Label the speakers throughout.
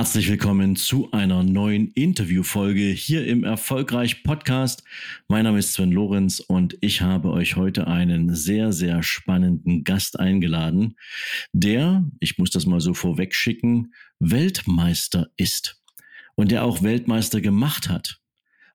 Speaker 1: Herzlich willkommen zu einer neuen Interviewfolge hier im Erfolgreich Podcast. Mein Name ist Sven Lorenz und ich habe euch heute einen sehr, sehr spannenden Gast eingeladen, der, ich muss das mal so vorweg schicken, Weltmeister ist und der auch Weltmeister gemacht hat.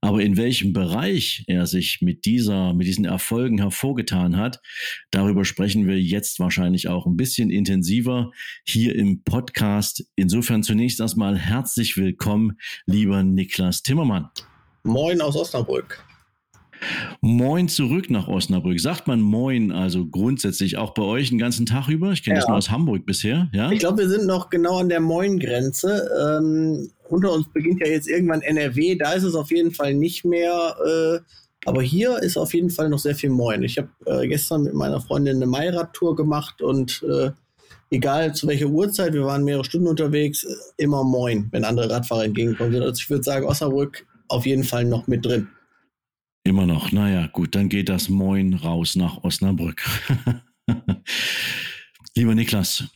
Speaker 1: Aber in welchem Bereich er sich mit dieser, mit diesen Erfolgen hervorgetan hat, darüber sprechen wir jetzt wahrscheinlich auch ein bisschen intensiver hier im Podcast. Insofern zunächst erstmal herzlich willkommen, lieber Niklas Timmermann.
Speaker 2: Moin aus Osnabrück.
Speaker 1: Moin zurück nach Osnabrück. Sagt man Moin also grundsätzlich auch bei euch den ganzen Tag über? Ich kenne ja. das nur aus Hamburg bisher. Ja?
Speaker 2: Ich glaube, wir sind noch genau an der Moin-Grenze. Ähm, unter uns beginnt ja jetzt irgendwann NRW. Da ist es auf jeden Fall nicht mehr. Äh, aber hier ist auf jeden Fall noch sehr viel Moin. Ich habe äh, gestern mit meiner Freundin eine Mairad-Tour gemacht und äh, egal zu welcher Uhrzeit, wir waren mehrere Stunden unterwegs, immer Moin, wenn andere Radfahrer entgegenkommen Also ich würde sagen, Osnabrück auf jeden Fall noch mit drin.
Speaker 1: Immer noch. Naja, gut, dann geht das Moin raus nach Osnabrück. Lieber Niklas,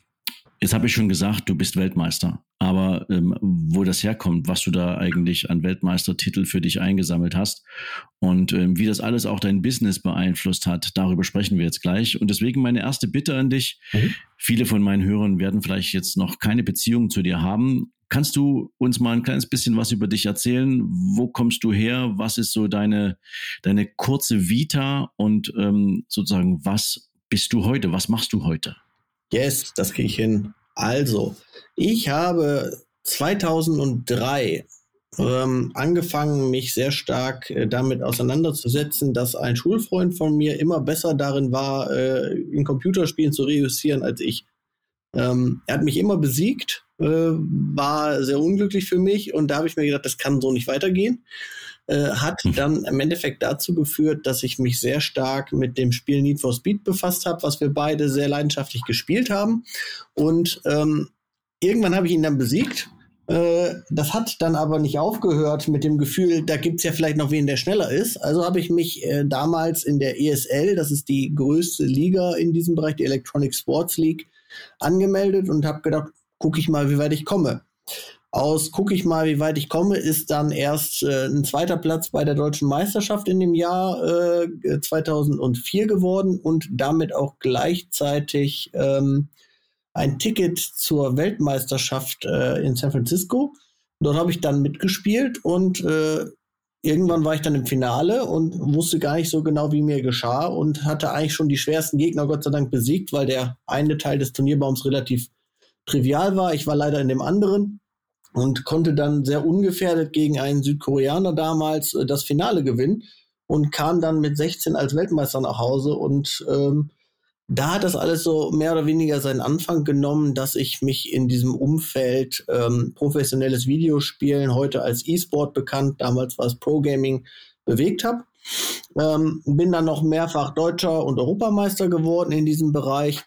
Speaker 1: jetzt habe ich schon gesagt, du bist Weltmeister. Aber ähm, wo das herkommt, was du da eigentlich an Weltmeistertitel für dich eingesammelt hast und ähm, wie das alles auch dein Business beeinflusst hat, darüber sprechen wir jetzt gleich. Und deswegen meine erste Bitte an dich. Mhm. Viele von meinen Hörern werden vielleicht jetzt noch keine Beziehung zu dir haben. Kannst du uns mal ein kleines bisschen was über dich erzählen? Wo kommst du her? Was ist so deine, deine kurze Vita und ähm, sozusagen, was bist du heute? Was machst du heute?
Speaker 2: Yes, das kriege ich hin. Also, ich habe 2003 ähm, angefangen, mich sehr stark äh, damit auseinanderzusetzen, dass ein Schulfreund von mir immer besser darin war, äh, in Computerspielen zu reüssieren als ich. Ähm, er hat mich immer besiegt äh, war sehr unglücklich für mich und da habe ich mir gedacht, das kann so nicht weitergehen. Äh, hat hm. dann im Endeffekt dazu geführt, dass ich mich sehr stark mit dem Spiel Need for Speed befasst habe, was wir beide sehr leidenschaftlich gespielt haben. Und ähm, irgendwann habe ich ihn dann besiegt. Äh, das hat dann aber nicht aufgehört mit dem Gefühl, da gibt es ja vielleicht noch wen, der schneller ist. Also habe ich mich äh, damals in der ESL, das ist die größte Liga in diesem Bereich, die Electronic Sports League, angemeldet und habe gedacht, gucke ich mal, wie weit ich komme. Aus gucke ich mal, wie weit ich komme, ist dann erst äh, ein zweiter Platz bei der deutschen Meisterschaft in dem Jahr äh, 2004 geworden und damit auch gleichzeitig ähm, ein Ticket zur Weltmeisterschaft äh, in San Francisco. Dort habe ich dann mitgespielt und äh, irgendwann war ich dann im Finale und wusste gar nicht so genau, wie mir geschah und hatte eigentlich schon die schwersten Gegner Gott sei Dank besiegt, weil der eine Teil des Turnierbaums relativ trivial war. Ich war leider in dem anderen und konnte dann sehr ungefährdet gegen einen Südkoreaner damals äh, das Finale gewinnen und kam dann mit 16 als Weltmeister nach Hause und ähm, da hat das alles so mehr oder weniger seinen Anfang genommen, dass ich mich in diesem Umfeld ähm, professionelles Videospielen, heute als E-Sport bekannt, damals war es Pro Gaming, bewegt habe. Ähm, bin dann noch mehrfach Deutscher und Europameister geworden in diesem Bereich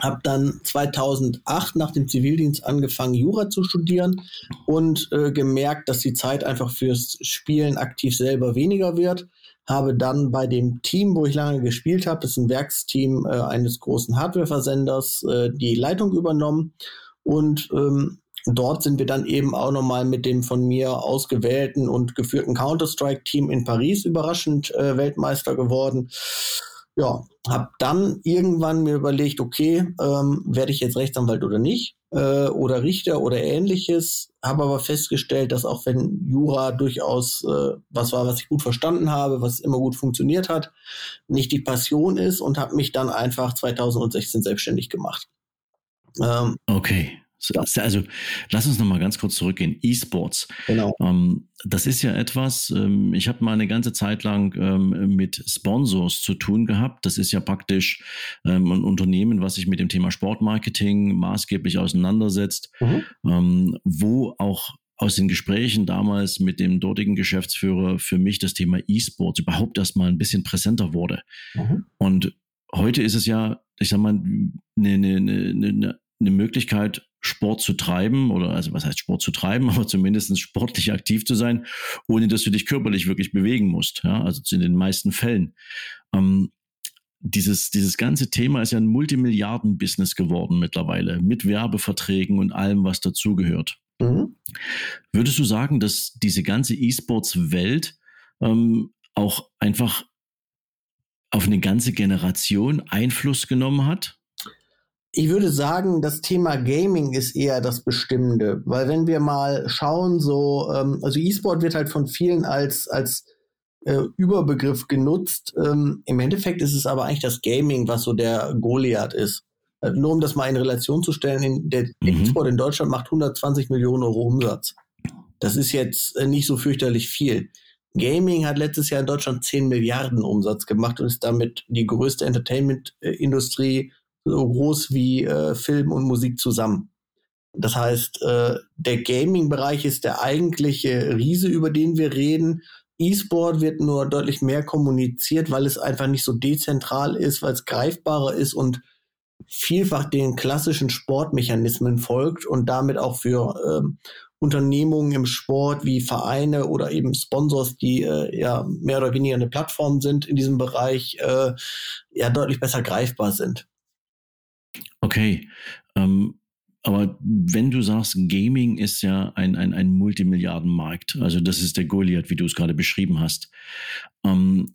Speaker 2: habe dann 2008 nach dem Zivildienst angefangen, Jura zu studieren und äh, gemerkt, dass die Zeit einfach fürs Spielen aktiv selber weniger wird. Habe dann bei dem Team, wo ich lange gespielt habe, das ist ein Werksteam äh, eines großen Hardware-Versenders, äh, die Leitung übernommen. Und ähm, dort sind wir dann eben auch nochmal mit dem von mir ausgewählten und geführten Counter-Strike-Team in Paris überraschend äh, Weltmeister geworden ja, habe dann irgendwann mir überlegt, okay, ähm, werde ich jetzt Rechtsanwalt oder nicht äh, oder Richter oder ähnliches, habe aber festgestellt, dass auch wenn Jura durchaus äh, was war, was ich gut verstanden habe, was immer gut funktioniert hat, nicht die Passion ist und habe mich dann einfach 2016 selbstständig gemacht.
Speaker 1: Ähm, okay. Also lass uns noch mal ganz kurz zurückgehen. E-Sports. Genau. Ähm, das ist ja etwas, ähm, ich habe mal eine ganze Zeit lang ähm, mit Sponsors zu tun gehabt. Das ist ja praktisch ähm, ein Unternehmen, was sich mit dem Thema Sportmarketing maßgeblich auseinandersetzt, mhm. Ähm, wo auch aus den Gesprächen damals mit dem dortigen Geschäftsführer für mich das Thema E-Sports überhaupt erstmal ein bisschen präsenter wurde. Mhm. Und heute ist es ja, ich sag mal, eine, eine, eine, eine Möglichkeit, Sport zu treiben oder also was heißt Sport zu treiben, aber zumindest sportlich aktiv zu sein, ohne dass du dich körperlich wirklich bewegen musst. Ja, also in den meisten Fällen. Ähm, dieses, dieses ganze Thema ist ja ein Multimilliarden-Business geworden mittlerweile mit Werbeverträgen und allem, was dazugehört. Mhm. Würdest du sagen, dass diese ganze E-Sports-Welt ähm, auch einfach auf eine ganze Generation Einfluss genommen hat?
Speaker 2: Ich würde sagen, das Thema Gaming ist eher das Bestimmende, weil wenn wir mal schauen, so, ähm, also E-Sport wird halt von vielen als, als äh, Überbegriff genutzt. Ähm, Im Endeffekt ist es aber eigentlich das Gaming, was so der Goliath ist. Äh, nur um das mal in Relation zu stellen, in, der mhm. Export in Deutschland macht 120 Millionen Euro Umsatz. Das ist jetzt äh, nicht so fürchterlich viel. Gaming hat letztes Jahr in Deutschland 10 Milliarden Umsatz gemacht und ist damit die größte Entertainment-Industrie, so groß wie äh, Film und Musik zusammen. Das heißt, äh, der Gaming-Bereich ist der eigentliche Riese, über den wir reden. E-Sport wird nur deutlich mehr kommuniziert, weil es einfach nicht so dezentral ist, weil es greifbarer ist und vielfach den klassischen Sportmechanismen folgt und damit auch für ähm, Unternehmungen im Sport wie Vereine oder eben Sponsors, die äh, ja mehr oder weniger eine Plattform sind in diesem Bereich, äh, ja deutlich besser greifbar sind.
Speaker 1: Okay. Ähm, aber wenn du sagst, Gaming ist ja ein, ein, ein Multimilliardenmarkt, also das ist der Goliath, wie du es gerade beschrieben hast. Ähm,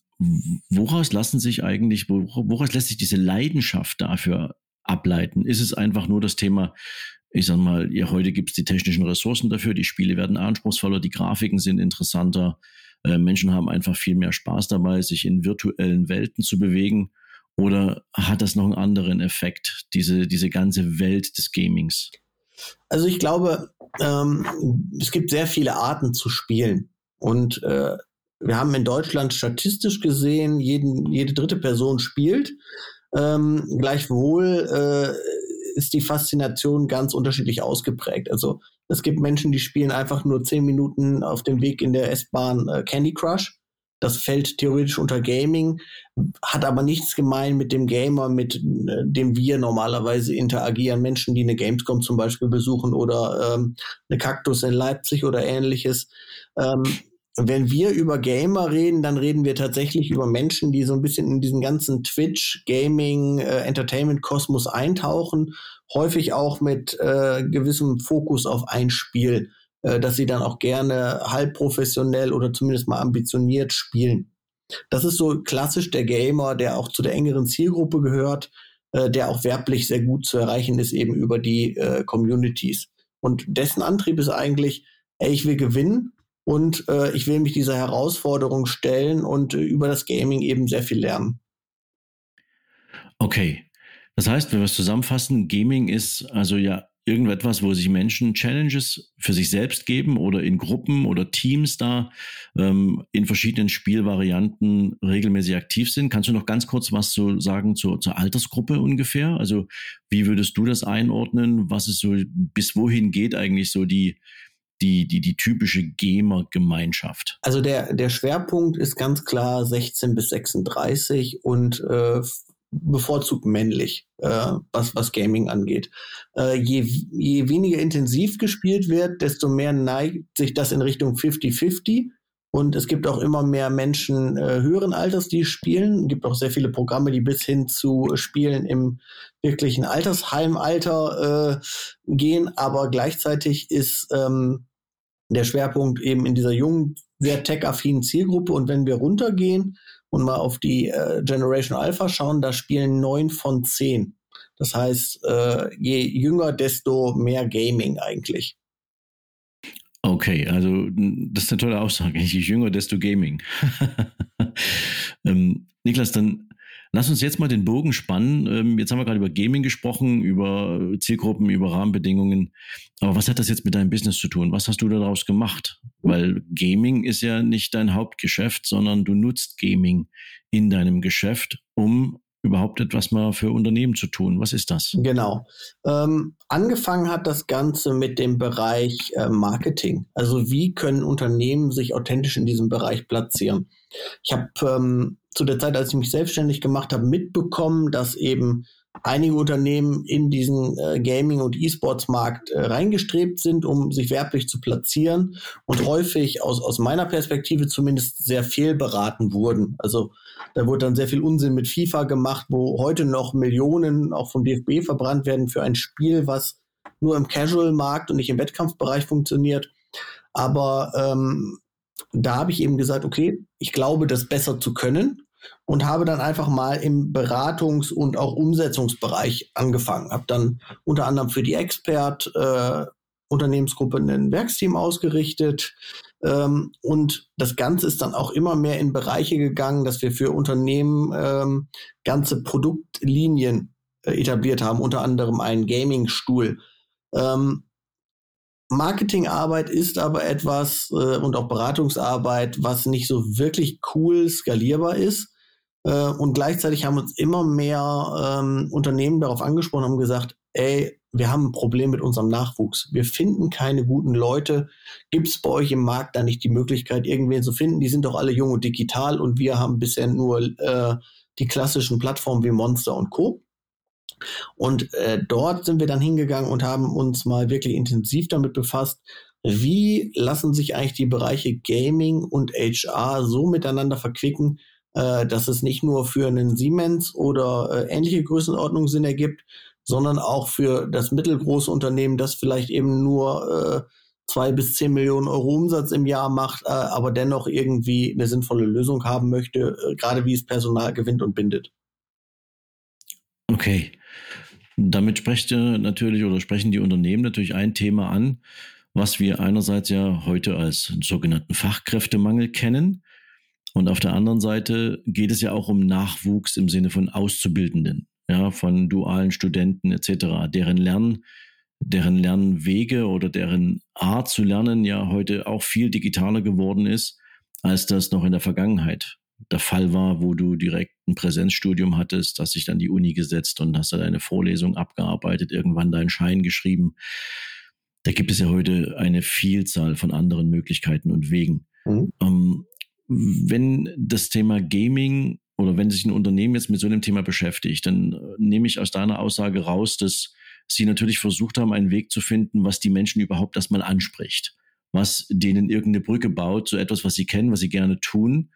Speaker 1: woraus lassen sich eigentlich, woraus lässt sich diese Leidenschaft dafür ableiten? Ist es einfach nur das Thema, ich sag mal, ja, heute gibt es die technischen Ressourcen dafür, die Spiele werden anspruchsvoller, die Grafiken sind interessanter, äh, Menschen haben einfach viel mehr Spaß dabei, sich in virtuellen Welten zu bewegen. Oder hat das noch einen anderen Effekt, diese, diese ganze Welt des Gamings?
Speaker 2: Also ich glaube, ähm, es gibt sehr viele Arten zu spielen. Und äh, wir haben in Deutschland statistisch gesehen, jeden, jede dritte Person spielt. Ähm, gleichwohl äh, ist die Faszination ganz unterschiedlich ausgeprägt. Also es gibt Menschen, die spielen einfach nur zehn Minuten auf dem Weg in der S-Bahn äh, Candy Crush. Das fällt theoretisch unter Gaming, hat aber nichts gemein mit dem Gamer, mit äh, dem wir normalerweise interagieren. Menschen, die eine Gamescom zum Beispiel besuchen oder ähm, eine Kaktus in Leipzig oder ähnliches. Ähm, wenn wir über Gamer reden, dann reden wir tatsächlich über Menschen, die so ein bisschen in diesen ganzen Twitch, Gaming, äh, Entertainment-Kosmos eintauchen, häufig auch mit äh, gewissem Fokus auf ein Spiel, äh, dass sie dann auch gerne halb professionell oder zumindest mal ambitioniert spielen. Das ist so klassisch der Gamer, der auch zu der engeren Zielgruppe gehört, äh, der auch werblich sehr gut zu erreichen ist, eben über die äh, Communities. Und dessen Antrieb ist eigentlich, ey, ich will gewinnen und äh, ich will mich dieser Herausforderung stellen und äh, über das Gaming eben sehr viel lernen.
Speaker 1: Okay. Das heißt, wenn wir es zusammenfassen, Gaming ist also ja irgendetwas, wo sich Menschen Challenges für sich selbst geben oder in Gruppen oder Teams da ähm, in verschiedenen Spielvarianten regelmäßig aktiv sind. Kannst du noch ganz kurz was zu sagen zur, zur Altersgruppe ungefähr? Also wie würdest du das einordnen? Was ist so, bis wohin geht eigentlich so die, die, die, die typische Gamer-Gemeinschaft?
Speaker 2: Also der, der Schwerpunkt ist ganz klar 16 bis 36 und äh, bevorzugt männlich, äh, was, was Gaming angeht. Äh, je, je weniger intensiv gespielt wird, desto mehr neigt sich das in Richtung 50-50. Und es gibt auch immer mehr Menschen äh, höheren Alters, die spielen. Es gibt auch sehr viele Programme, die bis hin zu Spielen im wirklichen Altersheimalter äh, gehen. Aber gleichzeitig ist ähm, der Schwerpunkt eben in dieser jungen, sehr tech-affinen Zielgruppe. Und wenn wir runtergehen und mal auf die äh, Generation Alpha schauen, da spielen neun von zehn. Das heißt, äh, je jünger, desto mehr Gaming eigentlich.
Speaker 1: Okay, also das ist eine tolle Aussage. Je jünger, desto Gaming. ähm, Niklas, dann Lass uns jetzt mal den Bogen spannen. Ähm, jetzt haben wir gerade über Gaming gesprochen, über Zielgruppen, über Rahmenbedingungen. Aber was hat das jetzt mit deinem Business zu tun? Was hast du daraus gemacht? Weil Gaming ist ja nicht dein Hauptgeschäft, sondern du nutzt Gaming in deinem Geschäft, um überhaupt etwas mal für Unternehmen zu tun. Was ist das?
Speaker 2: Genau. Ähm, angefangen hat das Ganze mit dem Bereich äh, Marketing. Also wie können Unternehmen sich authentisch in diesem Bereich platzieren? Ich habe ähm, zu der Zeit, als ich mich selbstständig gemacht habe, mitbekommen, dass eben einige Unternehmen in diesen äh, Gaming- und E-Sports-Markt äh, reingestrebt sind, um sich werblich zu platzieren und häufig aus, aus meiner Perspektive zumindest sehr fehlberaten wurden. Also da wurde dann sehr viel Unsinn mit FIFA gemacht, wo heute noch Millionen auch vom DFB verbrannt werden für ein Spiel, was nur im Casual-Markt und nicht im Wettkampfbereich funktioniert. Aber ähm, da habe ich eben gesagt, okay, ich glaube, das besser zu können und habe dann einfach mal im Beratungs- und auch Umsetzungsbereich angefangen. Habe dann unter anderem für die Expert äh, Unternehmensgruppe ein Werksteam ausgerichtet. Ähm, und das Ganze ist dann auch immer mehr in Bereiche gegangen, dass wir für Unternehmen ähm, ganze Produktlinien äh, etabliert haben, unter anderem einen Gaming-Stuhl. Ähm, Marketingarbeit ist aber etwas äh, und auch Beratungsarbeit, was nicht so wirklich cool skalierbar ist. Äh, und gleichzeitig haben uns immer mehr ähm, Unternehmen darauf angesprochen und gesagt, ey, wir haben ein Problem mit unserem Nachwuchs. Wir finden keine guten Leute. Gibt es bei euch im Markt da nicht die Möglichkeit, irgendwen zu finden? Die sind doch alle jung und digital und wir haben bisher nur äh, die klassischen Plattformen wie Monster und Co. Und äh, dort sind wir dann hingegangen und haben uns mal wirklich intensiv damit befasst, wie lassen sich eigentlich die Bereiche Gaming und HR so miteinander verquicken, äh, dass es nicht nur für einen Siemens oder äh, ähnliche Größenordnung Sinn ergibt, sondern auch für das mittelgroße Unternehmen, das vielleicht eben nur äh, zwei bis zehn Millionen Euro Umsatz im Jahr macht, äh, aber dennoch irgendwie eine sinnvolle Lösung haben möchte, äh, gerade wie es Personal gewinnt und bindet.
Speaker 1: Okay. Damit sprecht ihr natürlich oder sprechen die Unternehmen natürlich ein Thema an, was wir einerseits ja heute als sogenannten Fachkräftemangel kennen. Und auf der anderen Seite geht es ja auch um Nachwuchs im Sinne von Auszubildenden, ja, von dualen Studenten etc., deren Lernen, deren Lernwege oder deren Art zu lernen ja heute auch viel digitaler geworden ist, als das noch in der Vergangenheit der Fall war, wo du direkt ein Präsenzstudium hattest, hast dich dann die Uni gesetzt und hast da deine Vorlesung abgearbeitet, irgendwann deinen Schein geschrieben. Da gibt es ja heute eine Vielzahl von anderen Möglichkeiten und Wegen. Mhm. Ähm, wenn das Thema Gaming oder wenn sich ein Unternehmen jetzt mit so einem Thema beschäftigt, dann äh, nehme ich aus deiner Aussage raus, dass sie natürlich versucht haben, einen Weg zu finden, was die Menschen überhaupt erstmal anspricht, was denen irgendeine Brücke baut, so etwas, was sie kennen, was sie gerne tun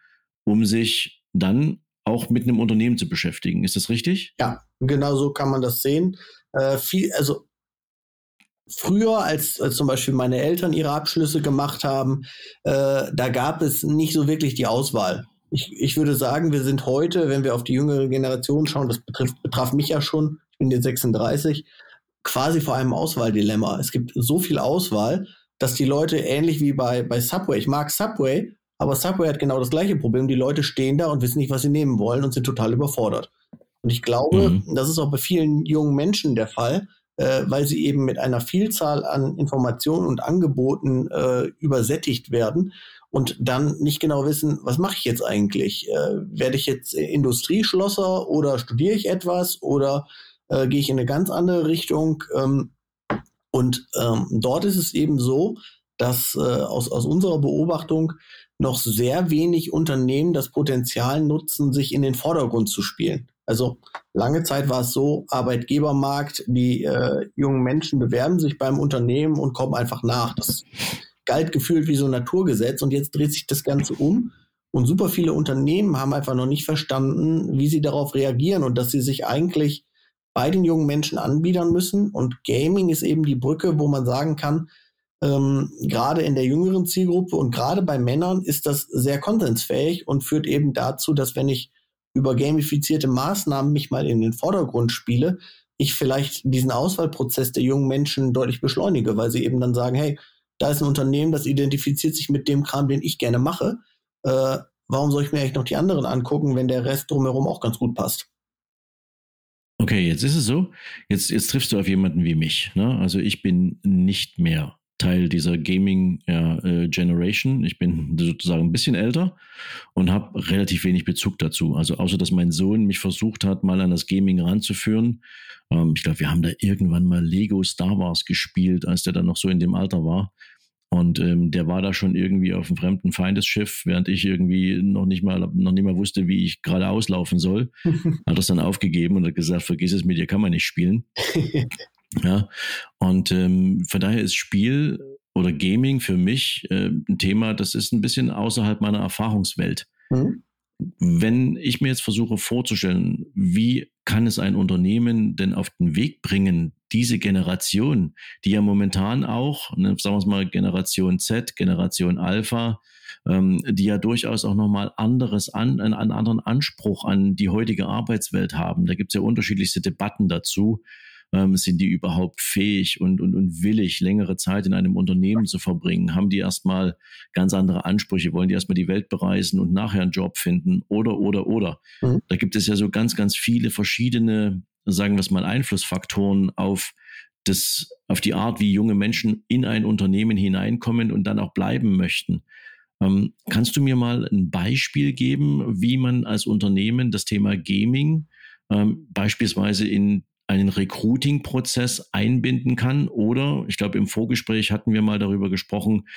Speaker 1: um sich dann auch mit einem Unternehmen zu beschäftigen. Ist das richtig?
Speaker 2: Ja, genau so kann man das sehen. Äh, viel, also früher, als, als zum Beispiel meine Eltern ihre Abschlüsse gemacht haben, äh, da gab es nicht so wirklich die Auswahl. Ich, ich würde sagen, wir sind heute, wenn wir auf die jüngere Generation schauen, das betrifft, betraf mich ja schon, ich bin jetzt 36, quasi vor einem Auswahldilemma. Es gibt so viel Auswahl, dass die Leute ähnlich wie bei, bei Subway, ich mag Subway, aber Subway hat genau das gleiche Problem. Die Leute stehen da und wissen nicht, was sie nehmen wollen und sind total überfordert. Und ich glaube, mhm. das ist auch bei vielen jungen Menschen der Fall, äh, weil sie eben mit einer Vielzahl an Informationen und Angeboten äh, übersättigt werden und dann nicht genau wissen, was mache ich jetzt eigentlich? Äh, werde ich jetzt Industrieschlosser oder studiere ich etwas oder äh, gehe ich in eine ganz andere Richtung? Ähm, und ähm, dort ist es eben so, dass äh, aus, aus unserer Beobachtung noch sehr wenig Unternehmen das Potenzial nutzen, sich in den Vordergrund zu spielen. Also lange Zeit war es so, Arbeitgebermarkt, die äh, jungen Menschen bewerben sich beim Unternehmen und kommen einfach nach. Das galt gefühlt wie so ein Naturgesetz und jetzt dreht sich das Ganze um und super viele Unternehmen haben einfach noch nicht verstanden, wie sie darauf reagieren und dass sie sich eigentlich bei den jungen Menschen anbiedern müssen. Und Gaming ist eben die Brücke, wo man sagen kann, ähm, gerade in der jüngeren Zielgruppe und gerade bei Männern ist das sehr konsensfähig und führt eben dazu, dass wenn ich über gamifizierte Maßnahmen mich mal in den Vordergrund spiele, ich vielleicht diesen Auswahlprozess der jungen Menschen deutlich beschleunige, weil sie eben dann sagen, hey, da ist ein Unternehmen, das identifiziert sich mit dem Kram, den ich gerne mache. Äh, warum soll ich mir eigentlich noch die anderen angucken, wenn der Rest drumherum auch ganz gut passt?
Speaker 1: Okay, jetzt ist es so, jetzt, jetzt triffst du auf jemanden wie mich. Ne? Also ich bin nicht mehr Teil dieser Gaming ja, äh, Generation. Ich bin sozusagen ein bisschen älter und habe relativ wenig Bezug dazu. Also außer dass mein Sohn mich versucht hat, mal an das Gaming ranzuführen. Ähm, ich glaube, wir haben da irgendwann mal Lego Star Wars gespielt, als der dann noch so in dem Alter war. Und ähm, der war da schon irgendwie auf einem fremden Feindesschiff, während ich irgendwie noch nicht mal, noch nicht mal wusste, wie ich gerade auslaufen soll. hat das dann aufgegeben und hat gesagt, vergiss es, mit dir kann man nicht spielen. ja. Und ähm, von daher ist Spiel oder Gaming für mich äh, ein Thema, das ist ein bisschen außerhalb meiner Erfahrungswelt. Mhm wenn ich mir jetzt versuche vorzustellen, wie kann es ein Unternehmen denn auf den Weg bringen, diese Generation, die ja momentan auch, ne, sagen wir es mal, Generation Z, Generation Alpha, ähm, die ja durchaus auch nochmal anderes an, einen, einen anderen Anspruch an die heutige Arbeitswelt haben. Da gibt es ja unterschiedlichste Debatten dazu ähm, sind die überhaupt fähig und, und, und willig, längere Zeit in einem Unternehmen zu verbringen? Haben die erstmal ganz andere Ansprüche? Wollen die erstmal die Welt bereisen und nachher einen Job finden? Oder, oder, oder. Mhm. Da gibt es ja so ganz, ganz viele verschiedene, sagen wir es mal, Einflussfaktoren auf das, auf die Art, wie junge Menschen in ein Unternehmen hineinkommen und dann auch bleiben möchten. Ähm, kannst du mir mal ein Beispiel geben, wie man als Unternehmen das Thema Gaming ähm, beispielsweise in einen Recruiting-Prozess einbinden kann. Oder, ich glaube, im Vorgespräch hatten wir mal darüber gesprochen,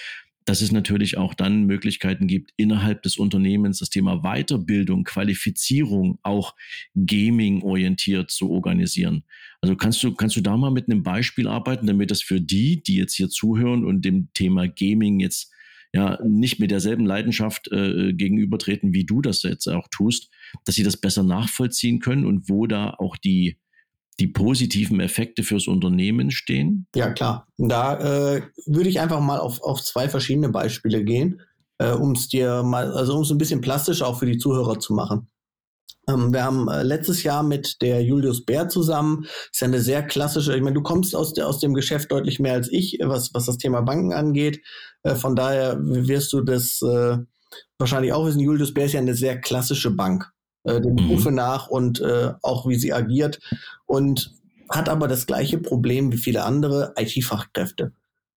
Speaker 1: dass es natürlich auch dann Möglichkeiten gibt, innerhalb des Unternehmens das Thema Weiterbildung, Qualifizierung auch Gaming-orientiert zu organisieren. Also kannst du, kannst du da mal mit einem Beispiel arbeiten, damit das für die, die jetzt hier zuhören und dem Thema Gaming jetzt ja nicht mit derselben Leidenschaft äh, gegenübertreten, wie du das jetzt auch tust, dass sie das besser nachvollziehen können und wo da auch die die positiven Effekte fürs Unternehmen stehen?
Speaker 2: Ja, klar. Da äh, würde ich einfach mal auf, auf zwei verschiedene Beispiele gehen, äh, um es dir mal, also um es ein bisschen plastisch auch für die Zuhörer zu machen. Ähm, wir haben äh, letztes Jahr mit der Julius Bär zusammen, ist ja eine sehr klassische, ich meine, du kommst aus, der, aus dem Geschäft deutlich mehr als ich, was, was das Thema Banken angeht. Äh, von daher wirst du das äh, wahrscheinlich auch wissen, Julius Bär ist ja eine sehr klassische Bank äh, dem mhm. Nach und äh, auch wie sie agiert und hat aber das gleiche Problem wie viele andere IT-Fachkräfte.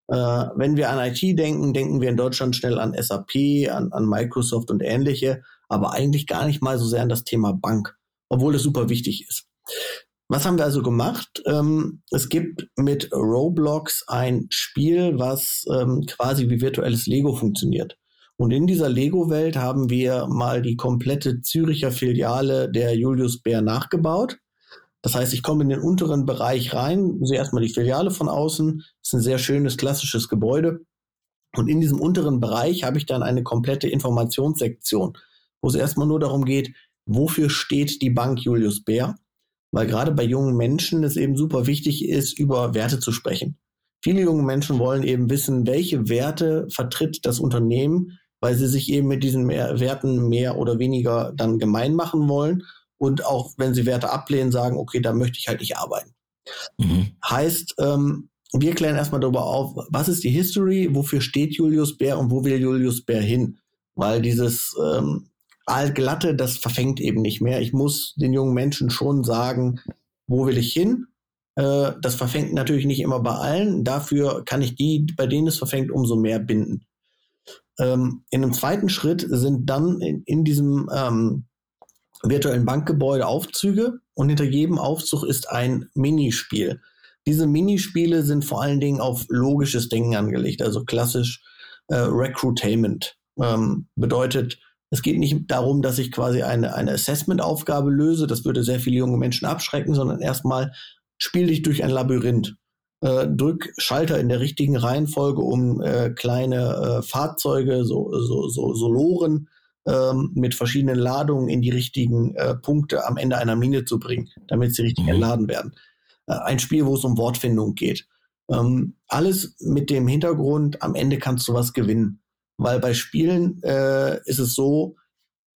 Speaker 2: Äh, wenn wir an IT denken, denken wir in Deutschland schnell an SAP, an, an Microsoft und ähnliche, aber eigentlich gar nicht mal so sehr an das Thema Bank, obwohl es super wichtig ist. Was haben wir also gemacht? Ähm, es gibt mit Roblox ein Spiel, was ähm, quasi wie virtuelles Lego funktioniert. Und in dieser Lego-Welt haben wir mal die komplette Züricher Filiale der Julius Bär nachgebaut. Das heißt, ich komme in den unteren Bereich rein, sehe erstmal die Filiale von außen. Das ist ein sehr schönes, klassisches Gebäude. Und in diesem unteren Bereich habe ich dann eine komplette Informationssektion, wo es erstmal nur darum geht, wofür steht die Bank Julius Bär? Weil gerade bei jungen Menschen es eben super wichtig ist, über Werte zu sprechen. Viele junge Menschen wollen eben wissen, welche Werte vertritt das Unternehmen, weil sie sich eben mit diesen mehr Werten mehr oder weniger dann gemein machen wollen und auch wenn sie Werte ablehnen, sagen, okay, da möchte ich halt nicht arbeiten. Mhm. Heißt, ähm, wir klären erstmal darüber auf, was ist die History, wofür steht Julius Bär und wo will Julius Bär hin? Weil dieses ähm, Altglatte, das verfängt eben nicht mehr. Ich muss den jungen Menschen schon sagen, wo will ich hin? Äh, das verfängt natürlich nicht immer bei allen. Dafür kann ich die, bei denen es verfängt, umso mehr binden. Ähm, in einem zweiten Schritt sind dann in, in diesem ähm, virtuellen Bankgebäude Aufzüge und hinter jedem Aufzug ist ein Minispiel. Diese Minispiele sind vor allen Dingen auf logisches Denken angelegt, also klassisch äh, Recruitainment. Ähm, bedeutet, es geht nicht darum, dass ich quasi eine, eine Assessment-Aufgabe löse, das würde sehr viele junge Menschen abschrecken, sondern erstmal spiel dich durch ein Labyrinth äh, drück Schalter in der richtigen Reihenfolge, um äh, kleine äh, Fahrzeuge, so, so, so, so Loren ähm, mit verschiedenen Ladungen in die richtigen äh, Punkte am Ende einer Mine zu bringen, damit sie richtig mhm. entladen werden. Äh, ein Spiel, wo es um Wortfindung geht. Ähm, alles mit dem Hintergrund, am Ende kannst du was gewinnen. Weil bei Spielen äh, ist es so,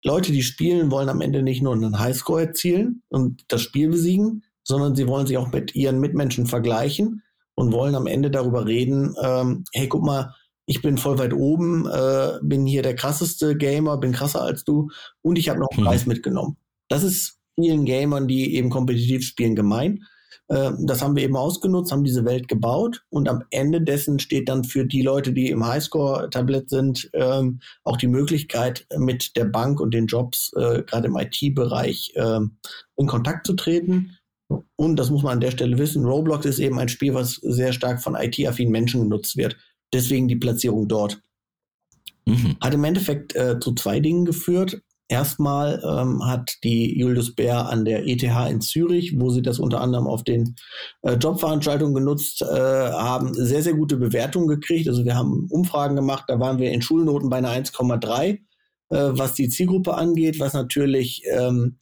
Speaker 2: Leute, die spielen, wollen am Ende nicht nur einen Highscore erzielen und das Spiel besiegen, sondern sie wollen sich auch mit ihren Mitmenschen vergleichen und wollen am Ende darüber reden, ähm, hey, guck mal, ich bin voll weit oben, äh, bin hier der krasseste Gamer, bin krasser als du und ich habe noch einen Preis mitgenommen. Das ist vielen Gamern, die eben kompetitiv spielen, gemein. Äh, das haben wir eben ausgenutzt, haben diese Welt gebaut und am Ende dessen steht dann für die Leute, die im Highscore-Tablet sind, ähm, auch die Möglichkeit, mit der Bank und den Jobs, äh, gerade im IT-Bereich, äh, in Kontakt zu treten. Und das muss man an der Stelle wissen, Roblox ist eben ein Spiel, was sehr stark von IT-affinen Menschen genutzt wird. Deswegen die Platzierung dort. Mhm. Hat im Endeffekt äh, zu zwei Dingen geführt. Erstmal ähm, hat die Julius Bär an der ETH in Zürich, wo sie das unter anderem auf den äh, Jobveranstaltungen genutzt äh, haben, sehr, sehr gute Bewertungen gekriegt. Also wir haben Umfragen gemacht, da waren wir in Schulnoten bei einer 1,3, äh, was die Zielgruppe angeht, was natürlich ähm,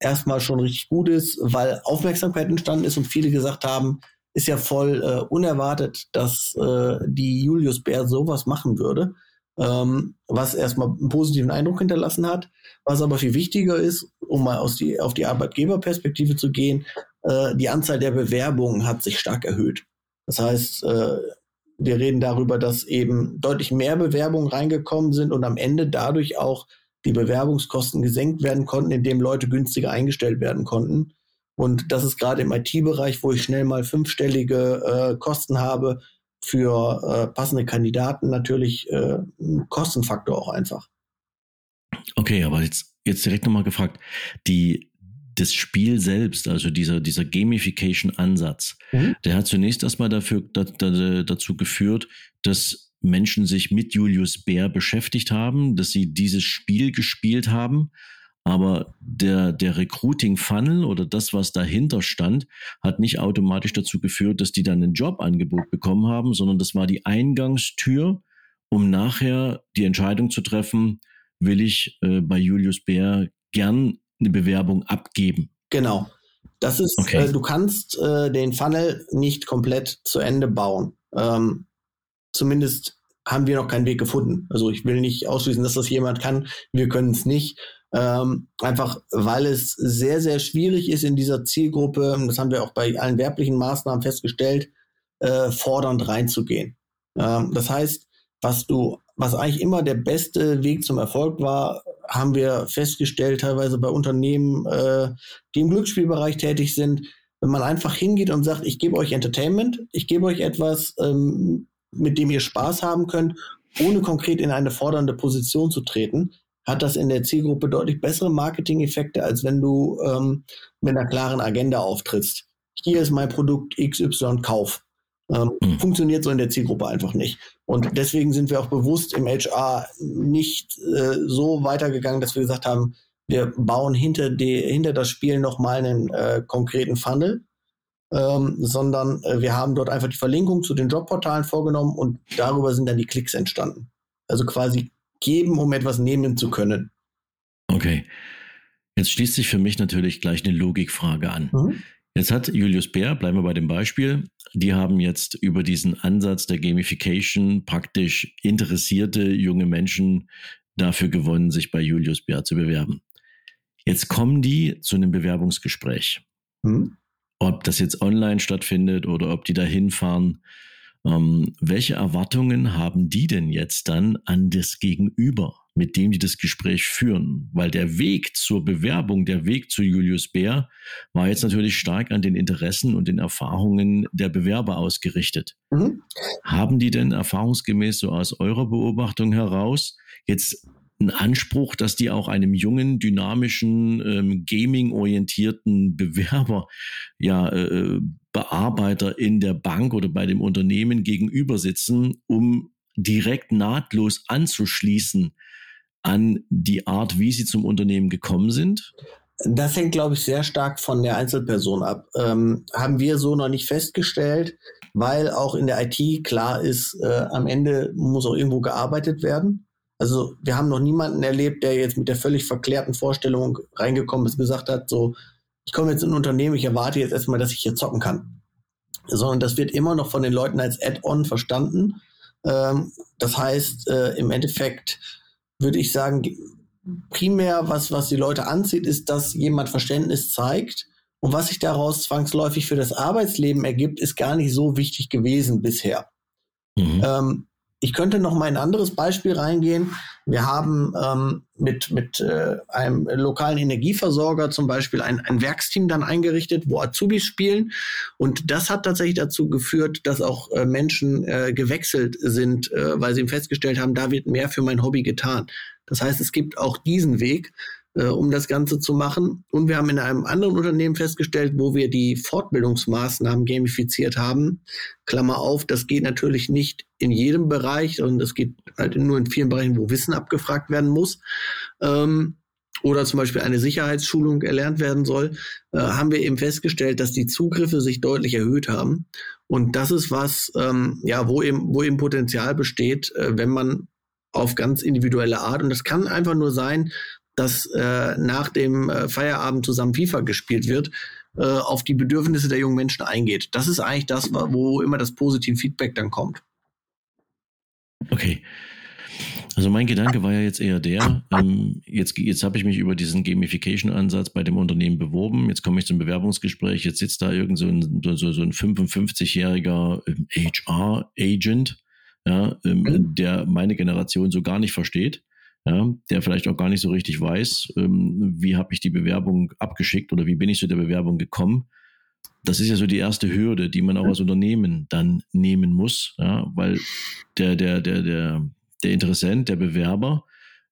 Speaker 2: erstmal schon richtig gut ist, weil Aufmerksamkeit entstanden ist und viele gesagt haben, ist ja voll äh, unerwartet, dass äh, die Julius Bär sowas machen würde, ähm, was erstmal einen positiven Eindruck hinterlassen hat. Was aber viel wichtiger ist, um mal aus die, auf die Arbeitgeberperspektive zu gehen, äh, die Anzahl der Bewerbungen hat sich stark erhöht. Das heißt, äh, wir reden darüber, dass eben deutlich mehr Bewerbungen reingekommen sind und am Ende dadurch auch die Bewerbungskosten gesenkt werden konnten, indem Leute günstiger eingestellt werden konnten. Und das ist gerade im IT-Bereich, wo ich schnell mal fünfstellige äh, Kosten habe, für äh, passende Kandidaten natürlich äh, ein Kostenfaktor auch einfach.
Speaker 1: Okay, aber jetzt, jetzt direkt nochmal gefragt, die, das Spiel selbst, also dieser, dieser Gamification-Ansatz, mhm. der hat zunächst erstmal dafür, da, da, dazu geführt, dass Menschen sich mit Julius Bär beschäftigt haben, dass sie dieses Spiel gespielt haben aber der, der Recruiting-Funnel oder das, was dahinter stand, hat nicht automatisch dazu geführt, dass die dann ein Jobangebot bekommen haben, sondern das war die Eingangstür, um nachher die Entscheidung zu treffen, will ich äh, bei Julius Bär gern eine Bewerbung abgeben.
Speaker 2: Genau. Das ist, okay. äh, du kannst äh, den Funnel nicht komplett zu Ende bauen. Ähm, zumindest haben wir noch keinen Weg gefunden. Also ich will nicht ausschließen, dass das jemand kann. Wir können es nicht. Ähm, einfach weil es sehr, sehr schwierig ist in dieser Zielgruppe, das haben wir auch bei allen werblichen Maßnahmen festgestellt, äh, fordernd reinzugehen. Ähm, das heißt, was du, was eigentlich immer der beste Weg zum Erfolg war, haben wir festgestellt, teilweise bei Unternehmen, äh, die im Glücksspielbereich tätig sind, wenn man einfach hingeht und sagt, ich gebe euch Entertainment, ich gebe euch etwas, ähm, mit dem ihr Spaß haben könnt, ohne konkret in eine fordernde Position zu treten, hat das in der Zielgruppe deutlich bessere Marketing-Effekte, als wenn du ähm, mit einer klaren Agenda auftrittst. Hier ist mein Produkt XY Kauf. Ähm, mhm. Funktioniert so in der Zielgruppe einfach nicht. Und deswegen sind wir auch bewusst im HR nicht äh, so weitergegangen, dass wir gesagt haben, wir bauen hinter, die, hinter das Spiel nochmal einen äh, konkreten Funnel, ähm, sondern äh, wir haben dort einfach die Verlinkung zu den Jobportalen vorgenommen und darüber sind dann die Klicks entstanden. Also quasi geben, um etwas nehmen zu können.
Speaker 1: Okay. Jetzt schließt sich für mich natürlich gleich eine Logikfrage an. Mhm. Jetzt hat Julius Bär, bleiben wir bei dem Beispiel, die haben jetzt über diesen Ansatz der Gamification praktisch interessierte junge Menschen dafür gewonnen, sich bei Julius Bär zu bewerben. Jetzt kommen die zu einem Bewerbungsgespräch. Mhm. Ob das jetzt online stattfindet oder ob die da hinfahren, ähm, welche Erwartungen haben die denn jetzt dann an das Gegenüber, mit dem die das Gespräch führen? Weil der Weg zur Bewerbung, der Weg zu Julius Bär war jetzt natürlich stark an den Interessen und den Erfahrungen der Bewerber ausgerichtet. Mhm. Haben die denn erfahrungsgemäß so aus eurer Beobachtung heraus jetzt einen Anspruch, dass die auch einem jungen, dynamischen, ähm, gaming-orientierten Bewerber, ja, äh, Bearbeiter in der Bank oder bei dem Unternehmen gegenüber sitzen, um direkt nahtlos anzuschließen an die Art, wie sie zum Unternehmen gekommen sind?
Speaker 2: Das hängt, glaube ich, sehr stark von der Einzelperson ab. Ähm, haben wir so noch nicht festgestellt, weil auch in der IT klar ist, äh, am Ende muss auch irgendwo gearbeitet werden. Also wir haben noch niemanden erlebt, der jetzt mit der völlig verklärten Vorstellung reingekommen ist, gesagt hat, so, ich komme jetzt in ein Unternehmen, ich erwarte jetzt erstmal, dass ich hier zocken kann. Sondern das wird immer noch von den Leuten als Add-on verstanden. Ähm, das heißt, äh, im Endeffekt würde ich sagen, primär was, was die Leute anzieht, ist, dass jemand Verständnis zeigt. Und was sich daraus zwangsläufig für das Arbeitsleben ergibt, ist gar nicht so wichtig gewesen bisher. Mhm. Ähm, ich könnte noch mal ein anderes Beispiel reingehen. Wir haben ähm, mit, mit äh, einem lokalen Energieversorger zum Beispiel ein, ein Werksteam dann eingerichtet, wo Azubis spielen. Und das hat tatsächlich dazu geführt, dass auch äh, Menschen äh, gewechselt sind, äh, weil sie festgestellt haben, da wird mehr für mein Hobby getan. Das heißt, es gibt auch diesen Weg äh, um das Ganze zu machen. Und wir haben in einem anderen Unternehmen festgestellt, wo wir die Fortbildungsmaßnahmen gamifiziert haben. Klammer auf, das geht natürlich nicht in jedem Bereich, sondern das geht halt nur in vielen Bereichen, wo Wissen abgefragt werden muss. Ähm, oder zum Beispiel eine Sicherheitsschulung erlernt werden soll, äh, haben wir eben festgestellt, dass die Zugriffe sich deutlich erhöht haben. Und das ist was, ähm, ja, wo eben, wo eben Potenzial besteht, äh, wenn man auf ganz individuelle Art. Und das kann einfach nur sein, dass äh, nach dem äh, Feierabend zusammen FIFA gespielt wird, äh, auf die Bedürfnisse der jungen Menschen eingeht. Das ist eigentlich das, wo immer das positive Feedback dann kommt.
Speaker 1: Okay. Also mein Gedanke war ja jetzt eher der, ähm, jetzt, jetzt habe ich mich über diesen Gamification-Ansatz bei dem Unternehmen beworben, jetzt komme ich zum Bewerbungsgespräch, jetzt sitzt da irgend so ein, so, so ein 55-jähriger HR-Agent, ähm, ja, ähm, mhm. der meine Generation so gar nicht versteht ja, der vielleicht auch gar nicht so richtig weiß, ähm, wie habe ich die Bewerbung abgeschickt oder wie bin ich zu der Bewerbung gekommen. Das ist ja so die erste Hürde, die man auch als Unternehmen dann nehmen muss, ja, weil der, der, der, der, der Interessent, der Bewerber,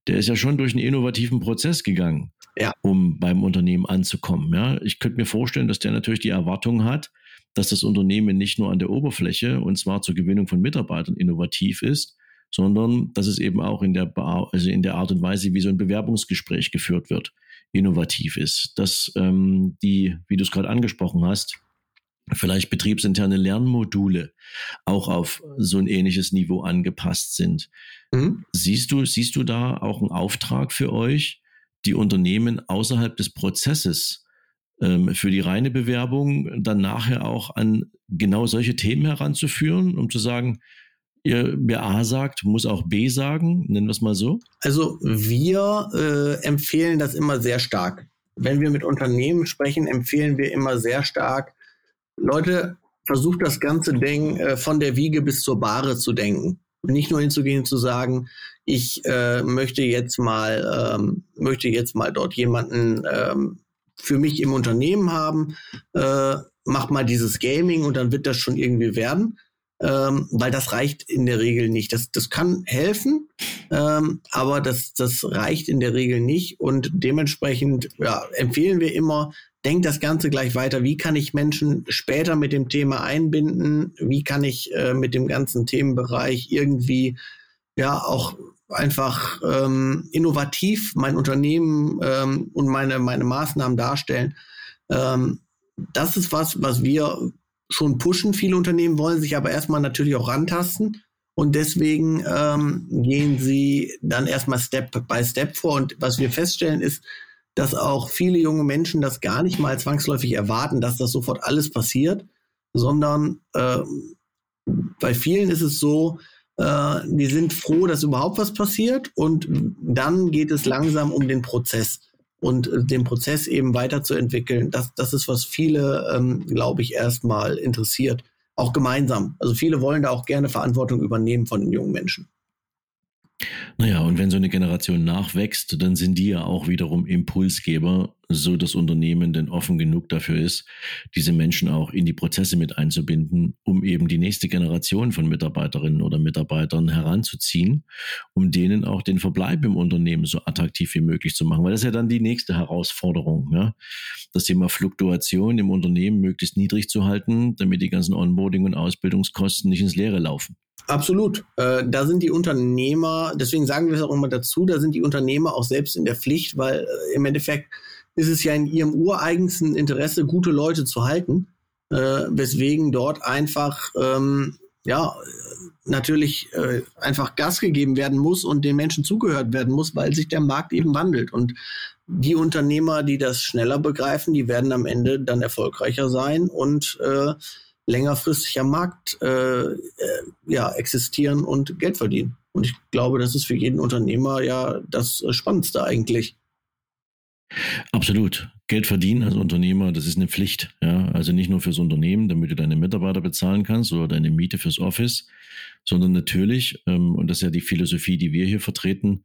Speaker 1: der ist ja schon durch einen innovativen Prozess gegangen, ja. um beim Unternehmen anzukommen. Ja. Ich könnte mir vorstellen, dass der natürlich die Erwartung hat, dass das Unternehmen nicht nur an der Oberfläche und zwar zur Gewinnung von Mitarbeitern innovativ ist, sondern dass es eben auch in der, also in der Art und Weise, wie so ein Bewerbungsgespräch geführt wird, innovativ ist. Dass ähm, die, wie du es gerade angesprochen hast, vielleicht betriebsinterne Lernmodule auch auf so ein ähnliches Niveau angepasst sind. Mhm. Siehst du, siehst du da auch einen Auftrag für euch, die Unternehmen außerhalb des Prozesses ähm, für die reine Bewerbung dann nachher auch an genau solche Themen heranzuführen, um zu sagen, ihr, wer A sagt, muss auch B sagen, nennen wir es mal so?
Speaker 2: Also wir äh, empfehlen das immer sehr stark. Wenn wir mit Unternehmen sprechen, empfehlen wir immer sehr stark, Leute, versucht das ganze Ding äh, von der Wiege bis zur Bahre zu denken. Nicht nur hinzugehen zu sagen, ich äh, möchte jetzt mal, ähm, möchte jetzt mal dort jemanden ähm, für mich im Unternehmen haben, äh, mach mal dieses Gaming und dann wird das schon irgendwie werden, ähm, weil das reicht in der Regel nicht. Das, das kann helfen, ähm, aber das, das reicht in der Regel nicht und dementsprechend ja, empfehlen wir immer, denkt das Ganze gleich weiter. Wie kann ich Menschen später mit dem Thema einbinden? Wie kann ich äh, mit dem ganzen Themenbereich irgendwie ja auch einfach ähm, innovativ mein Unternehmen ähm, und meine, meine Maßnahmen darstellen? Ähm, das ist was, was wir schon pushen. Viele Unternehmen wollen sich aber erstmal natürlich auch rantasten. Und deswegen ähm, gehen sie dann erstmal Step by Step vor. Und was wir feststellen ist, dass auch viele junge Menschen das gar nicht mal zwangsläufig erwarten, dass das sofort alles passiert, sondern äh, bei vielen ist es so, äh, die sind froh, dass überhaupt was passiert und dann geht es langsam um den Prozess und äh, den Prozess eben weiterzuentwickeln, das, das ist, was viele, ähm, glaube ich, erstmal interessiert. Auch gemeinsam. Also viele wollen da auch gerne Verantwortung übernehmen von den jungen Menschen.
Speaker 1: Naja, und wenn so eine Generation nachwächst, dann sind die ja auch wiederum Impulsgeber, so das Unternehmen denn offen genug dafür ist, diese Menschen auch in die Prozesse mit einzubinden, um eben die nächste Generation von Mitarbeiterinnen oder Mitarbeitern heranzuziehen, um denen auch den Verbleib im Unternehmen so attraktiv wie möglich zu machen. Weil das ist ja dann die nächste Herausforderung, ja. Das Thema Fluktuation im Unternehmen möglichst niedrig zu halten, damit die ganzen Onboarding- und Ausbildungskosten nicht ins Leere laufen.
Speaker 2: Absolut. Äh, da sind die Unternehmer, deswegen sagen wir es auch immer dazu, da sind die Unternehmer auch selbst in der Pflicht, weil äh, im Endeffekt ist es ja in ihrem ureigensten Interesse, gute Leute zu halten, äh, weswegen dort einfach ähm, ja natürlich äh, einfach Gas gegeben werden muss und den Menschen zugehört werden muss, weil sich der Markt eben wandelt. Und die Unternehmer, die das schneller begreifen, die werden am Ende dann erfolgreicher sein und äh, längerfristig am Markt äh, äh, ja, existieren und Geld verdienen. Und ich glaube, das ist für jeden Unternehmer ja das Spannendste eigentlich.
Speaker 1: Absolut. Geld verdienen als Unternehmer, das ist eine Pflicht. Ja? Also nicht nur fürs Unternehmen, damit du deine Mitarbeiter bezahlen kannst oder deine Miete fürs Office, sondern natürlich, ähm, und das ist ja die Philosophie, die wir hier vertreten,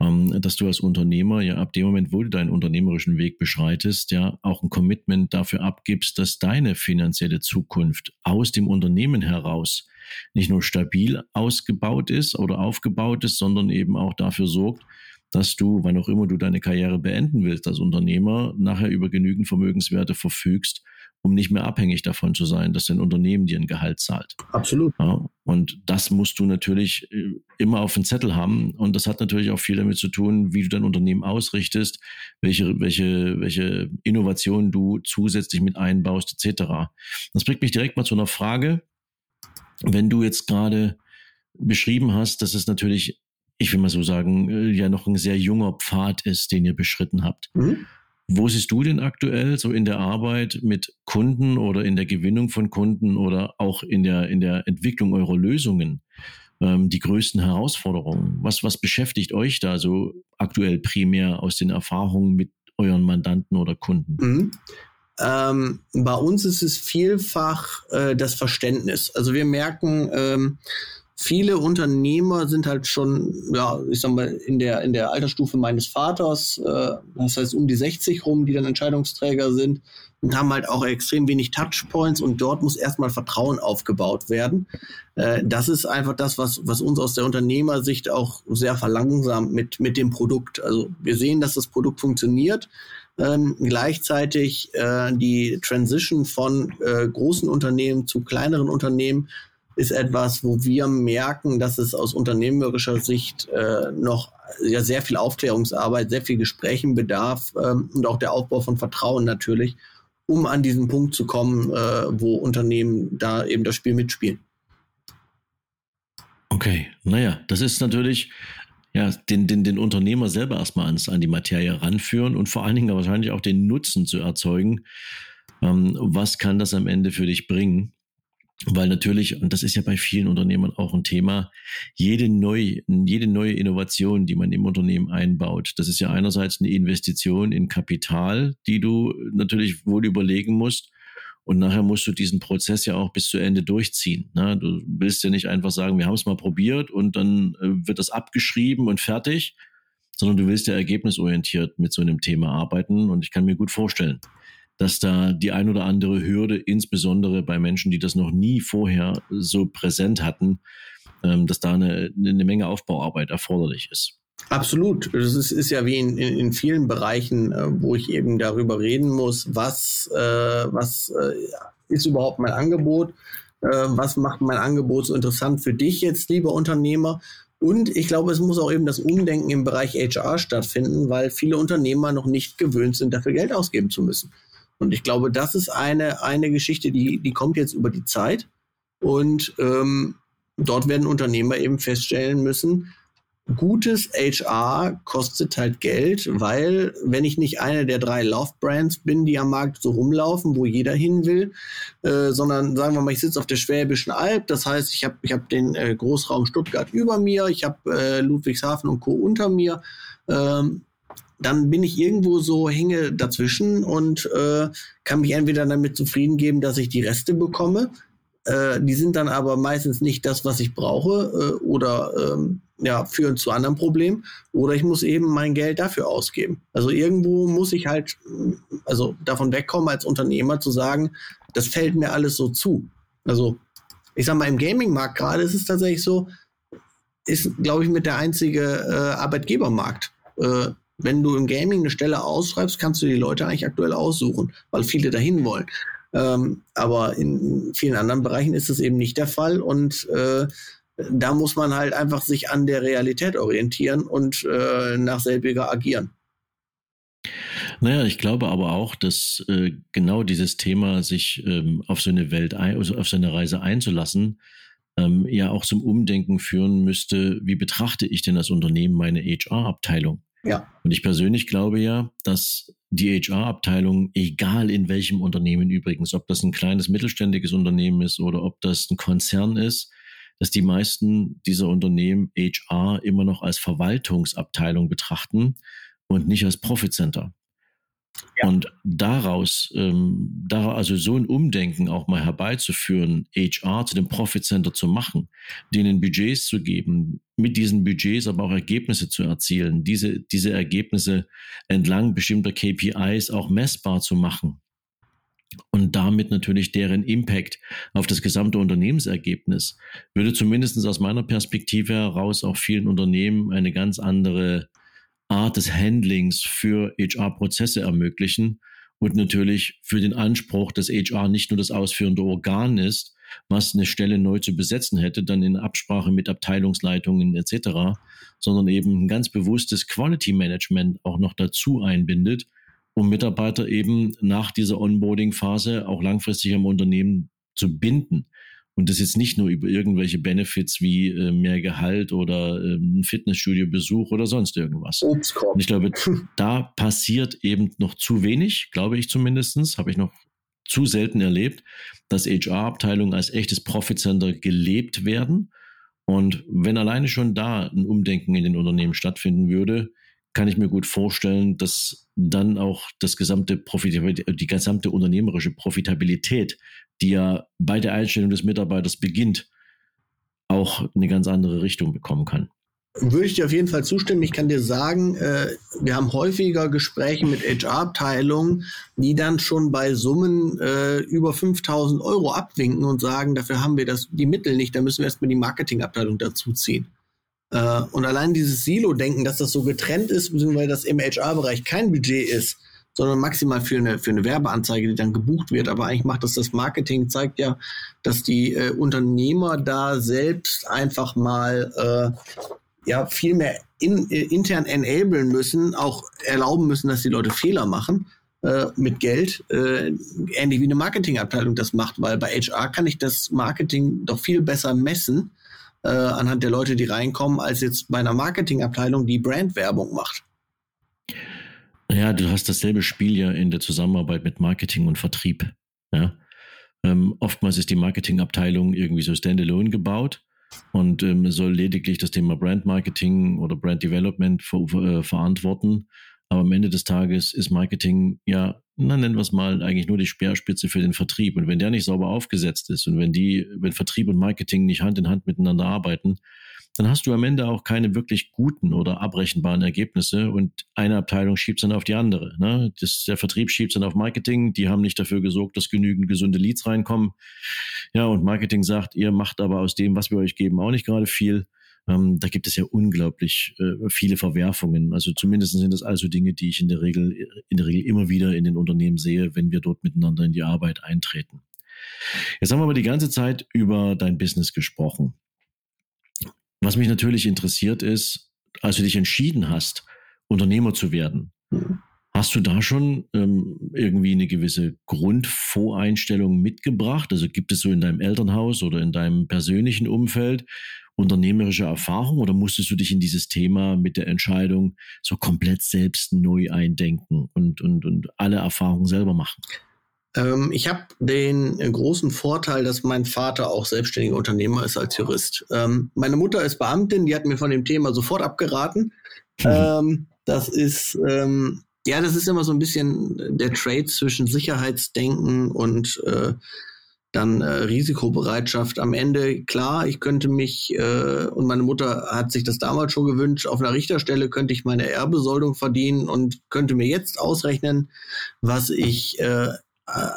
Speaker 1: ähm, dass du als Unternehmer ja ab dem Moment, wo du deinen unternehmerischen Weg beschreitest, ja auch ein Commitment dafür abgibst, dass deine finanzielle Zukunft aus dem Unternehmen heraus nicht nur stabil ausgebaut ist oder aufgebaut ist, sondern eben auch dafür sorgt, dass du, wann auch immer du deine Karriere beenden willst als Unternehmer, nachher über genügend Vermögenswerte verfügst, um nicht mehr abhängig davon zu sein, dass dein Unternehmen dir ein Gehalt zahlt.
Speaker 2: Absolut.
Speaker 1: Ja, und das musst du natürlich äh, immer auf dem Zettel haben. Und das hat natürlich auch viel damit zu tun, wie du dein Unternehmen ausrichtest, welche, welche, welche Innovationen du zusätzlich mit einbaust, etc. Das bringt mich direkt mal zu einer Frage. Wenn du jetzt gerade beschrieben hast, dass es natürlich ich will mal so sagen, äh, ja noch ein sehr junger Pfad ist, den ihr beschritten habt. Mhm. Wo siehst du denn aktuell so in der Arbeit mit Kunden oder in der Gewinnung von Kunden oder auch in der, in der Entwicklung eurer Lösungen ähm, die größten Herausforderungen? Was, was beschäftigt euch da so aktuell primär aus den Erfahrungen mit euren Mandanten oder Kunden?
Speaker 2: Mhm. Ähm, bei uns ist es vielfach äh, das Verständnis. Also wir merken, ähm, viele Unternehmer sind halt schon, ja, ich sag mal, in der, in der Altersstufe meines Vaters, äh, das heißt um die 60 rum, die dann Entscheidungsträger sind und haben halt auch extrem wenig Touchpoints und dort muss erstmal Vertrauen aufgebaut werden. Äh, das ist einfach das, was, was uns aus der Unternehmersicht auch sehr verlangsamt mit, mit dem Produkt. Also wir sehen, dass das Produkt funktioniert. Ähm, gleichzeitig äh, die Transition von äh, großen Unternehmen zu kleineren Unternehmen ist etwas, wo wir merken, dass es aus unternehmerischer Sicht äh, noch ja, sehr viel Aufklärungsarbeit, sehr viel Gesprächen bedarf ähm, und auch der Aufbau von Vertrauen natürlich, um an diesen Punkt zu kommen, äh, wo Unternehmen da eben das Spiel mitspielen.
Speaker 1: Okay, naja, das ist natürlich ja, den, den, den Unternehmer selber erstmal ans, an die Materie ranführen und vor allen Dingen wahrscheinlich auch den Nutzen zu erzeugen. Ähm, was kann das am Ende für dich bringen? Weil natürlich, und das ist ja bei vielen Unternehmern auch ein Thema, jede neue, jede neue Innovation, die man im Unternehmen einbaut, das ist ja einerseits eine Investition in Kapital, die du natürlich wohl überlegen musst. Und nachher musst du diesen Prozess ja auch bis zu Ende durchziehen. Ne? Du willst ja nicht einfach sagen, wir haben es mal probiert und dann äh, wird das abgeschrieben und fertig, sondern du willst ja ergebnisorientiert mit so einem Thema arbeiten. Und ich kann mir gut vorstellen, dass da die ein oder andere Hürde, insbesondere bei Menschen, die das noch nie vorher so präsent hatten, ähm, dass da eine, eine Menge Aufbauarbeit erforderlich ist.
Speaker 2: Absolut. Das ist, ist ja wie in, in, vielen Bereichen, äh, wo ich eben darüber reden muss, was, äh, was äh, ist überhaupt mein Angebot, was macht mein Angebot so interessant für dich jetzt, lieber Unternehmer. Und ich glaube, es muss auch eben das Umdenken im Bereich HR stattfinden, weil viele Unternehmer noch nicht gewöhnt sind, dafür Geld ausgeben zu müssen. Und ich glaube, das ist eine, eine Geschichte, die, die kommt jetzt über die Zeit. Und ähm, dort werden Unternehmer eben feststellen müssen, gutes HR kostet halt Geld, weil wenn ich nicht eine der drei Love-Brands bin, die am Markt so rumlaufen, wo jeder hin will, äh, sondern sagen wir mal, ich sitze auf der Schwäbischen Alb, das heißt, ich habe ich hab den äh, Großraum Stuttgart über mir, ich habe äh, Ludwigshafen und Co. unter mir, ähm, dann bin ich irgendwo so hänge dazwischen und äh, kann mich entweder damit zufrieden geben, dass ich die Reste bekomme. Äh, die sind dann aber meistens nicht das, was ich brauche äh, oder ähm, ja, führen zu anderen Problemen. Oder ich muss eben mein Geld dafür ausgeben. Also irgendwo muss ich halt also davon wegkommen, als Unternehmer zu sagen, das fällt mir alles so zu. Also ich sag mal, im Gaming-Markt gerade ist es tatsächlich so, ist, glaube ich, mit der einzige äh, Arbeitgebermarkt. Äh, wenn du im Gaming eine Stelle ausschreibst, kannst du die Leute eigentlich aktuell aussuchen, weil viele dahin wollen. Ähm, aber in vielen anderen Bereichen ist das eben nicht der Fall und äh, da muss man halt einfach sich an der Realität orientieren und äh, nach selbiger agieren.
Speaker 1: Naja, ich glaube aber auch, dass äh, genau dieses Thema, sich ähm, auf so eine Welt, ein, also auf so Reise einzulassen, ähm, ja auch zum Umdenken führen müsste, wie betrachte ich denn als Unternehmen meine HR-Abteilung?
Speaker 2: Ja.
Speaker 1: Und ich persönlich glaube ja, dass die HR-Abteilung, egal in welchem Unternehmen übrigens, ob das ein kleines mittelständiges Unternehmen ist oder ob das ein Konzern ist, dass die meisten dieser Unternehmen HR immer noch als Verwaltungsabteilung betrachten und nicht als Profit Center. Ja. Und daraus, ähm, da, also so ein Umdenken auch mal herbeizuführen, HR zu dem Profit Center zu machen, denen Budgets zu geben, mit diesen Budgets aber auch Ergebnisse zu erzielen, diese, diese Ergebnisse entlang bestimmter KPIs auch messbar zu machen und damit natürlich deren Impact auf das gesamte Unternehmensergebnis, würde zumindest aus meiner Perspektive heraus auch vielen Unternehmen eine ganz andere Art des Handlings für HR-Prozesse ermöglichen und natürlich für den Anspruch, dass HR nicht nur das ausführende Organ ist, was eine Stelle neu zu besetzen hätte, dann in Absprache mit Abteilungsleitungen etc., sondern eben ein ganz bewusstes Quality Management auch noch dazu einbindet, um Mitarbeiter eben nach dieser Onboarding-Phase auch langfristig am Unternehmen zu binden. Und das jetzt nicht nur über irgendwelche Benefits wie äh, mehr Gehalt oder äh, ein Fitnessstudio-Besuch oder sonst irgendwas. Obstkorb. Und ich glaube, da passiert eben noch zu wenig, glaube ich zumindestens, habe ich noch zu selten erlebt, dass HR-Abteilungen als echtes Profit-Center gelebt werden. Und wenn alleine schon da ein Umdenken in den Unternehmen stattfinden würde, kann ich mir gut vorstellen, dass dann auch das gesamte Profit, die gesamte unternehmerische Profitabilität, die ja bei der Einstellung des Mitarbeiters beginnt, auch eine ganz andere Richtung bekommen kann.
Speaker 2: Würde ich dir auf jeden Fall zustimmen. Ich kann dir sagen, äh, wir haben häufiger Gespräche mit HR-Abteilungen, die dann schon bei Summen äh, über 5000 Euro abwinken und sagen, dafür haben wir das, die Mittel nicht, da müssen wir erstmal die Marketingabteilung dazuziehen. Äh, und allein dieses Silo-Denken, dass das so getrennt ist, beziehungsweise dass im HR-Bereich kein Budget ist, sondern maximal für eine, für eine Werbeanzeige, die dann gebucht wird. Aber eigentlich macht das das Marketing, zeigt ja, dass die äh, Unternehmer da selbst einfach mal äh, ja, viel mehr in, äh, intern enablen müssen, auch erlauben müssen, dass die Leute Fehler machen äh, mit Geld, äh, ähnlich wie eine Marketingabteilung das macht, weil bei HR kann ich das Marketing doch viel besser messen äh, anhand der Leute, die reinkommen, als jetzt bei einer Marketingabteilung, die Brandwerbung macht.
Speaker 1: Ja, du hast dasselbe Spiel ja in der Zusammenarbeit mit Marketing und Vertrieb. Ja? Ähm, oftmals ist die Marketingabteilung irgendwie so standalone gebaut und ähm, soll lediglich das Thema Brand Marketing oder Brand Development ver äh, verantworten. Aber am Ende des Tages ist Marketing ja, na, nennen wir es mal, eigentlich nur die Speerspitze für den Vertrieb. Und wenn der nicht sauber aufgesetzt ist und wenn die, wenn Vertrieb und Marketing nicht Hand in Hand miteinander arbeiten, dann hast du am Ende auch keine wirklich guten oder abrechenbaren Ergebnisse und eine Abteilung schiebt dann auf die andere. Ne? Das, der Vertrieb schiebt dann auf Marketing, die haben nicht dafür gesorgt, dass genügend gesunde Leads reinkommen. Ja, und Marketing sagt, ihr macht aber aus dem, was wir euch geben, auch nicht gerade viel. Ähm, da gibt es ja unglaublich äh, viele Verwerfungen. Also zumindest sind das also Dinge, die ich in der Regel, in der Regel immer wieder in den Unternehmen sehe, wenn wir dort miteinander in die Arbeit eintreten. Jetzt haben wir aber die ganze Zeit über dein Business gesprochen. Was mich natürlich interessiert ist, als du dich entschieden hast, Unternehmer zu werden, mhm. Hast du da schon ähm, irgendwie eine gewisse Grundvoreinstellung mitgebracht? Also gibt es so in deinem Elternhaus oder in deinem persönlichen Umfeld unternehmerische Erfahrung oder musstest du dich in dieses Thema mit der Entscheidung so komplett selbst neu eindenken und, und, und alle Erfahrungen selber machen?
Speaker 2: Ähm, ich habe den großen Vorteil, dass mein Vater auch selbstständiger Unternehmer ist als Jurist. Ähm, meine Mutter ist Beamtin, die hat mir von dem Thema sofort abgeraten. Mhm. Ähm, das ist ähm, ja, das ist immer so ein bisschen der Trade zwischen Sicherheitsdenken und äh, dann äh, Risikobereitschaft. Am Ende, klar, ich könnte mich, äh, und meine Mutter hat sich das damals schon gewünscht, auf einer Richterstelle könnte ich meine Erbesoldung verdienen und könnte mir jetzt ausrechnen, was ich äh, äh,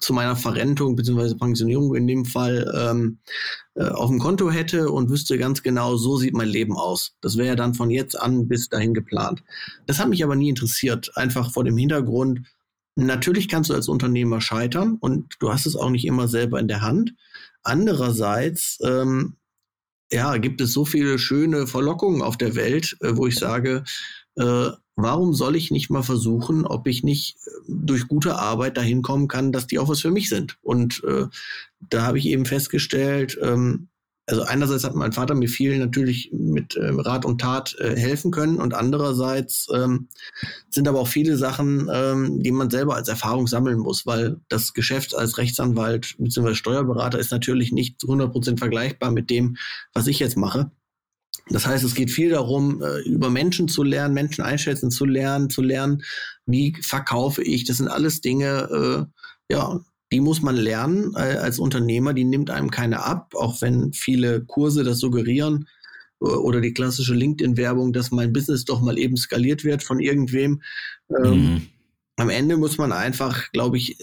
Speaker 2: zu meiner Verrentung bzw. Pensionierung in dem Fall ähm, äh, auf dem Konto hätte und wüsste ganz genau, so sieht mein Leben aus. Das wäre ja dann von jetzt an bis dahin geplant. Das hat mich aber nie interessiert, einfach vor dem Hintergrund, natürlich kannst du als Unternehmer scheitern und du hast es auch nicht immer selber in der Hand. Andererseits ähm, ja, gibt es so viele schöne Verlockungen auf der Welt, äh, wo ich sage, äh, warum soll ich nicht mal versuchen, ob ich nicht äh, durch gute Arbeit dahin kommen kann, dass die auch was für mich sind. Und äh, da habe ich eben festgestellt, ähm, also einerseits hat mein Vater mir viel natürlich mit äh, Rat und Tat äh, helfen können und andererseits ähm, sind aber auch viele Sachen, ähm, die man selber als Erfahrung sammeln muss, weil das Geschäft als Rechtsanwalt bzw. Steuerberater ist natürlich nicht zu 100% vergleichbar mit dem, was ich jetzt mache. Das heißt, es geht viel darum, äh, über Menschen zu lernen, Menschen einschätzen zu lernen, zu lernen, wie verkaufe ich. Das sind alles Dinge, äh, ja, die muss man lernen äh, als Unternehmer. Die nimmt einem keine ab, auch wenn viele Kurse das suggerieren oder die klassische LinkedIn-Werbung, dass mein Business doch mal eben skaliert wird von irgendwem. Ähm, mhm. Am Ende muss man einfach, glaube ich,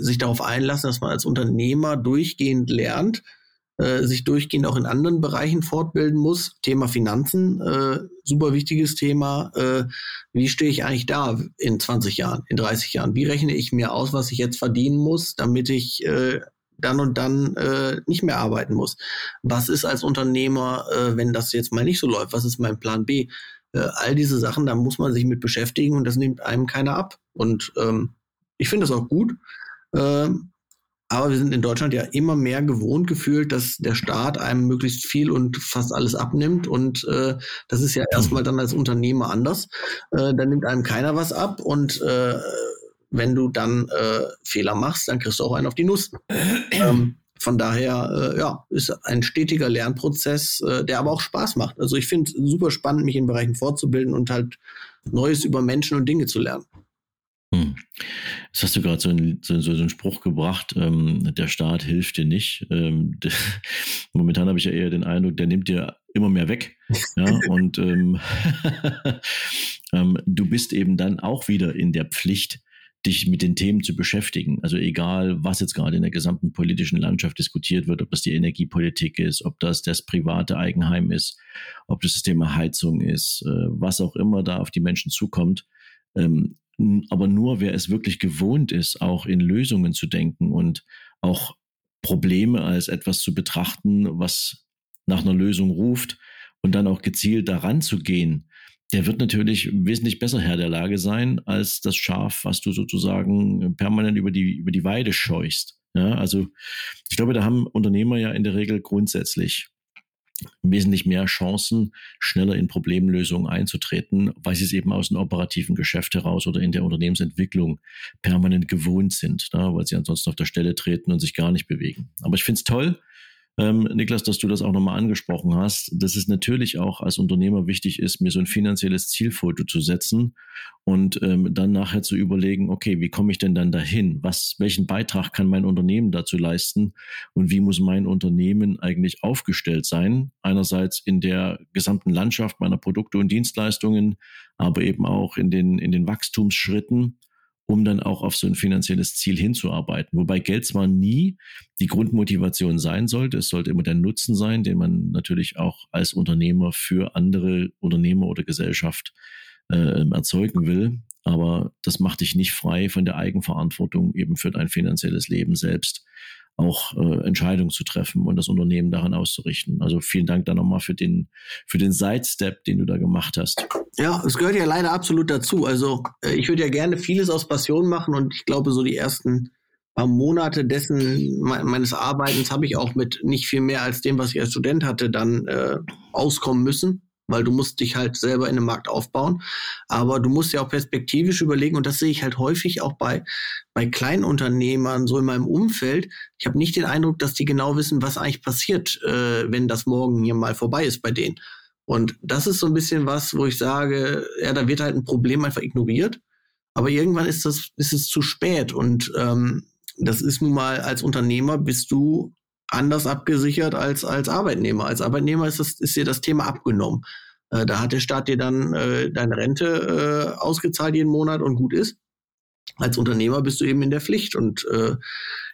Speaker 2: sich darauf einlassen, dass man als Unternehmer durchgehend lernt, äh, sich durchgehend auch in anderen Bereichen fortbilden muss. Thema Finanzen, äh, super wichtiges Thema. Äh, wie stehe ich eigentlich da in 20 Jahren, in 30 Jahren? Wie rechne ich mir aus, was ich jetzt verdienen muss, damit ich äh, dann und dann äh, nicht mehr arbeiten muss? Was ist als Unternehmer, äh, wenn das jetzt mal nicht so läuft? Was ist mein Plan B? Äh, all diese Sachen, da muss man sich mit beschäftigen und das nimmt einem keiner ab. Und ähm, ich finde das auch gut. Ähm, aber wir sind in Deutschland ja immer mehr gewohnt gefühlt, dass der Staat einem möglichst viel und fast alles abnimmt. Und äh, das ist ja erstmal dann als Unternehmer anders. Äh, dann nimmt einem keiner was ab. Und äh, wenn du dann äh, Fehler machst, dann kriegst du auch einen auf die Nuss. ähm, von daher, äh, ja, ist ein stetiger Lernprozess, äh, der aber auch Spaß macht. Also ich finde es super spannend, mich in Bereichen fortzubilden und halt Neues über Menschen und Dinge zu lernen.
Speaker 1: Hm. Jetzt hast du gerade so, so, so einen Spruch gebracht, ähm, der Staat hilft dir nicht. Ähm, momentan habe ich ja eher den Eindruck, der nimmt dir immer mehr weg. Ja, und ähm, ähm, du bist eben dann auch wieder in der Pflicht, dich mit den Themen zu beschäftigen. Also egal, was jetzt gerade in der gesamten politischen Landschaft diskutiert wird, ob das die Energiepolitik ist, ob das das private Eigenheim ist, ob das das Thema Heizung ist, äh, was auch immer da auf die Menschen zukommt. Aber nur wer es wirklich gewohnt ist, auch in Lösungen zu denken und auch Probleme als etwas zu betrachten, was nach einer Lösung ruft und dann auch gezielt daran zu gehen, der wird natürlich wesentlich besser Herr der Lage sein als das Schaf, was du sozusagen permanent über die, über die Weide scheuchst. Ja, also ich glaube, da haben Unternehmer ja in der Regel grundsätzlich wesentlich mehr Chancen, schneller in Problemlösungen einzutreten, weil sie es eben aus dem operativen Geschäft heraus oder in der Unternehmensentwicklung permanent gewohnt sind, ne, weil sie ansonsten auf der Stelle treten und sich gar nicht bewegen. Aber ich finde es toll, ähm, Niklas, dass du das auch nochmal angesprochen hast, dass es natürlich auch als Unternehmer wichtig ist, mir so ein finanzielles Zielfoto zu setzen und ähm, dann nachher zu überlegen, okay, wie komme ich denn dann dahin? Was, welchen Beitrag kann mein Unternehmen dazu leisten und wie muss mein Unternehmen eigentlich aufgestellt sein? Einerseits in der gesamten Landschaft meiner Produkte und Dienstleistungen, aber eben auch in den, in den Wachstumsschritten um dann auch auf so ein finanzielles Ziel hinzuarbeiten. Wobei Geld zwar nie die Grundmotivation sein sollte, es sollte immer der Nutzen sein, den man natürlich auch als Unternehmer für andere Unternehmer oder Gesellschaft äh, erzeugen will. Aber das macht dich nicht frei von der Eigenverantwortung eben für dein finanzielles Leben selbst auch äh, Entscheidungen zu treffen und das Unternehmen daran auszurichten. Also vielen Dank da nochmal für den, für den Sidestep, den du da gemacht hast.
Speaker 2: Ja, es gehört ja leider absolut dazu. Also äh, ich würde ja gerne vieles aus Passion machen und ich glaube, so die ersten paar Monate dessen meines Arbeitens habe ich auch mit nicht viel mehr als dem, was ich als Student hatte, dann äh, auskommen müssen weil du musst dich halt selber in dem Markt aufbauen. Aber du musst ja auch perspektivisch überlegen, und das sehe ich halt häufig auch bei, bei Kleinunternehmern, so in meinem Umfeld. Ich habe nicht den Eindruck, dass die genau wissen, was eigentlich passiert, äh, wenn das morgen hier mal vorbei ist bei denen. Und das ist so ein bisschen was, wo ich sage, ja, da wird halt ein Problem einfach ignoriert. Aber irgendwann ist das, ist es zu spät. Und ähm, das ist nun mal als Unternehmer bist du anders abgesichert als als Arbeitnehmer. Als Arbeitnehmer ist, das, ist dir das Thema abgenommen. Äh, da hat der Staat dir dann äh, deine Rente äh, ausgezahlt jeden Monat und gut ist. Als Unternehmer bist du eben in der Pflicht. Und äh,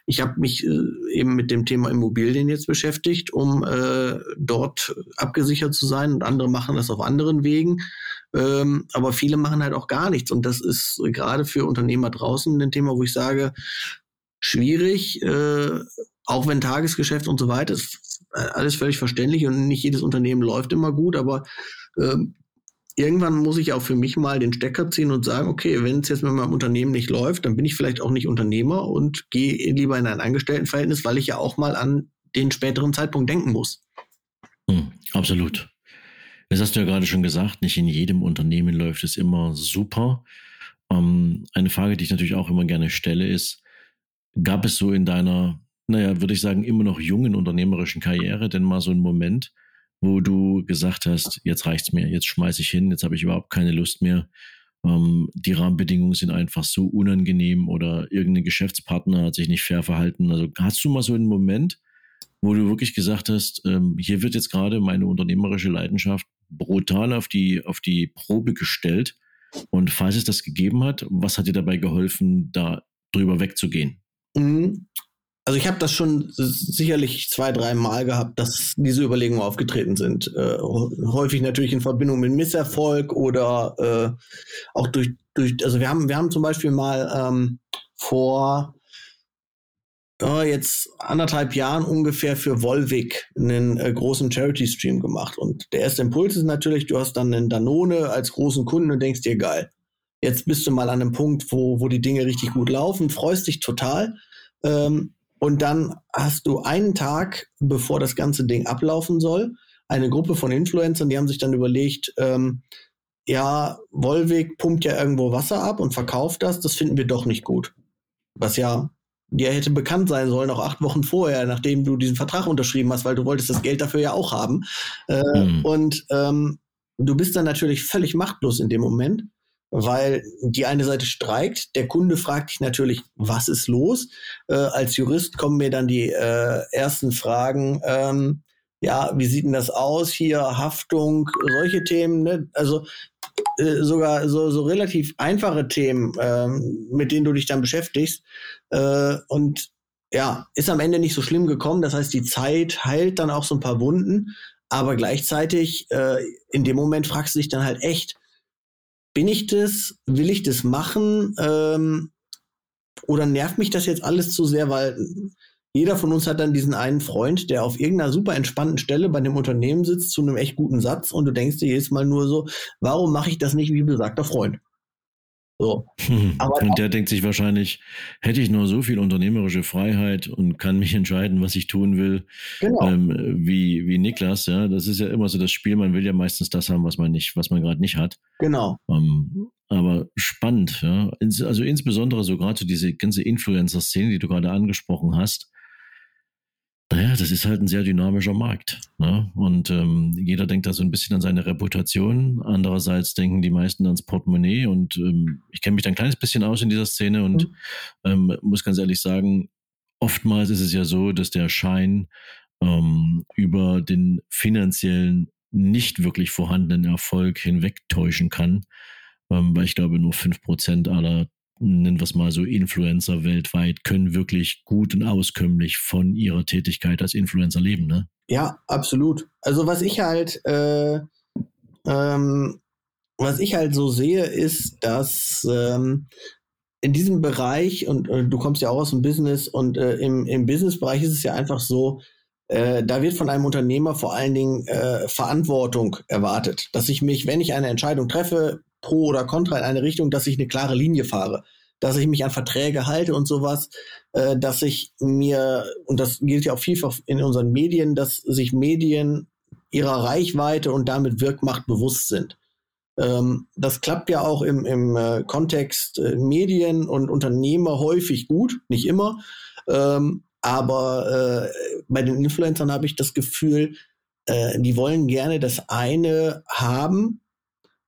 Speaker 2: ich habe mich äh, eben mit dem Thema Immobilien jetzt beschäftigt, um äh, dort abgesichert zu sein. Und andere machen das auf anderen Wegen. Ähm, aber viele machen halt auch gar nichts. Und das ist gerade für Unternehmer draußen ein Thema, wo ich sage, schwierig, äh, auch wenn Tagesgeschäft und so weiter ist alles völlig verständlich und nicht jedes Unternehmen läuft immer gut, aber äh, irgendwann muss ich auch für mich mal den Stecker ziehen und sagen, okay, wenn es jetzt mit meinem Unternehmen nicht läuft, dann bin ich vielleicht auch nicht Unternehmer und gehe lieber in ein Angestelltenverhältnis, weil ich ja auch mal an den späteren Zeitpunkt denken muss.
Speaker 1: Hm, absolut. Das hast du ja gerade schon gesagt, nicht in jedem Unternehmen läuft es immer super. Ähm, eine Frage, die ich natürlich auch immer gerne stelle, ist, gab es so in deiner naja, würde ich sagen, immer noch jungen unternehmerischen Karriere, denn mal so ein Moment, wo du gesagt hast, jetzt reicht's mir, jetzt schmeiße ich hin, jetzt habe ich überhaupt keine Lust mehr. Ähm, die Rahmenbedingungen sind einfach so unangenehm oder irgendein Geschäftspartner hat sich nicht fair verhalten. Also hast du mal so einen Moment, wo du wirklich gesagt hast, ähm, hier wird jetzt gerade meine unternehmerische Leidenschaft brutal auf die, auf die Probe gestellt. Und falls es das gegeben hat, was hat dir dabei geholfen, da drüber wegzugehen?
Speaker 2: Also ich habe das schon sicherlich zwei, drei Mal gehabt, dass diese Überlegungen aufgetreten sind. Äh, häufig natürlich in Verbindung mit Misserfolg oder äh, auch durch, durch, also wir haben, wir haben zum Beispiel mal ähm, vor oh, jetzt anderthalb Jahren ungefähr für Volvic einen äh, großen Charity-Stream gemacht. Und der erste Impuls ist natürlich, du hast dann einen Danone als großen Kunden und denkst dir, geil, jetzt bist du mal an einem Punkt, wo, wo die Dinge richtig gut laufen, freust dich total. Ähm, und dann hast du einen Tag, bevor das ganze Ding ablaufen soll, eine Gruppe von Influencern, die haben sich dann überlegt, ähm, ja, Volvic pumpt ja irgendwo Wasser ab und verkauft das, das finden wir doch nicht gut. Was ja dir hätte bekannt sein sollen, auch acht Wochen vorher, nachdem du diesen Vertrag unterschrieben hast, weil du wolltest das Geld dafür ja auch haben. Äh, mhm. Und ähm, du bist dann natürlich völlig machtlos in dem Moment weil die eine Seite streikt, der Kunde fragt dich natürlich, was ist los? Äh, als Jurist kommen mir dann die äh, ersten Fragen, ähm, ja, wie sieht denn das aus hier, Haftung, solche Themen, ne? also äh, sogar so, so relativ einfache Themen, ähm, mit denen du dich dann beschäftigst äh, und ja, ist am Ende nicht so schlimm gekommen, das heißt, die Zeit heilt dann auch so ein paar Wunden, aber gleichzeitig äh, in dem Moment fragst du dich dann halt echt, bin ich das? Will ich das machen? Ähm, oder nervt mich das jetzt alles zu sehr, weil jeder von uns hat dann diesen einen Freund, der auf irgendeiner super entspannten Stelle bei dem Unternehmen sitzt zu einem echt guten Satz und du denkst dir jedes Mal nur so, warum mache ich das nicht wie besagter Freund?
Speaker 1: So. Aber und der denkt sich wahrscheinlich, hätte ich nur so viel unternehmerische Freiheit und kann mich entscheiden, was ich tun will, genau. ähm, wie, wie Niklas, ja. Das ist ja immer so das Spiel, man will ja meistens das haben, was man nicht, was man gerade nicht hat.
Speaker 2: Genau.
Speaker 1: Ähm, aber spannend, ja. Also insbesondere so gerade so diese ganze Influencer-Szene, die du gerade angesprochen hast, naja, das ist halt ein sehr dynamischer Markt. Ne? Und ähm, jeder denkt da so ein bisschen an seine Reputation. Andererseits denken die meisten ans Portemonnaie. Und ähm, ich kenne mich da ein kleines bisschen aus in dieser Szene und mhm. ähm, muss ganz ehrlich sagen, oftmals ist es ja so, dass der Schein ähm, über den finanziellen nicht wirklich vorhandenen Erfolg hinwegtäuschen kann. Ähm, weil ich glaube, nur fünf Prozent aller nennen wir es mal so, Influencer weltweit können wirklich gut und auskömmlich von ihrer Tätigkeit als Influencer leben, ne?
Speaker 2: Ja, absolut. Also was ich halt, äh, ähm, was ich halt so sehe, ist, dass ähm, in diesem Bereich, und äh, du kommst ja auch aus dem Business, und äh, im, im Businessbereich ist es ja einfach so, äh, da wird von einem Unternehmer vor allen Dingen äh, Verantwortung erwartet, dass ich mich, wenn ich eine Entscheidung treffe, pro oder contra in eine Richtung, dass ich eine klare Linie fahre, dass ich mich an Verträge halte und sowas, äh, dass ich mir, und das gilt ja auch vielfach in unseren Medien, dass sich Medien ihrer Reichweite und damit Wirkmacht bewusst sind. Ähm, das klappt ja auch im, im äh, Kontext äh, Medien und Unternehmer häufig gut, nicht immer. Ähm, aber äh, bei den Influencern habe ich das Gefühl, äh, die wollen gerne das eine haben,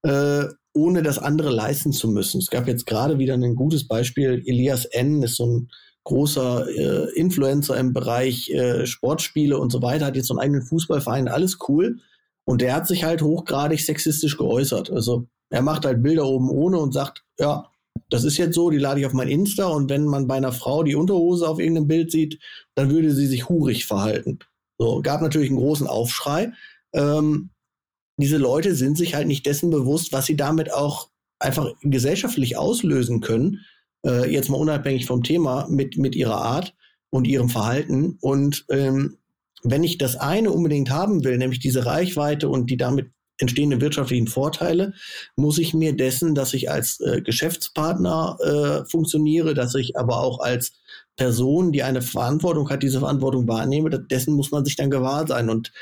Speaker 2: äh, ohne das andere leisten zu müssen. Es gab jetzt gerade wieder ein gutes Beispiel. Elias N. ist so ein großer äh, Influencer im Bereich äh, Sportspiele und so weiter, hat jetzt so einen eigenen Fußballverein, alles cool. Und der hat sich halt hochgradig sexistisch geäußert. Also er macht halt Bilder oben ohne und sagt, ja, das ist jetzt so, die lade ich auf mein Insta und wenn man bei einer Frau die Unterhose auf irgendeinem Bild sieht, dann würde sie sich hurig verhalten. So, gab natürlich einen großen Aufschrei. Ähm, diese Leute sind sich halt nicht dessen bewusst, was sie damit auch einfach gesellschaftlich auslösen können, äh, jetzt mal unabhängig vom Thema, mit, mit ihrer Art und ihrem Verhalten. Und ähm, wenn ich das eine unbedingt haben will, nämlich diese Reichweite und die damit entstehenden wirtschaftlichen Vorteile, muss ich mir dessen, dass ich als äh, Geschäftspartner äh, funktioniere, dass ich aber auch als Person, die eine Verantwortung hat, diese Verantwortung wahrnehme, dessen muss man sich dann gewahr sein. Und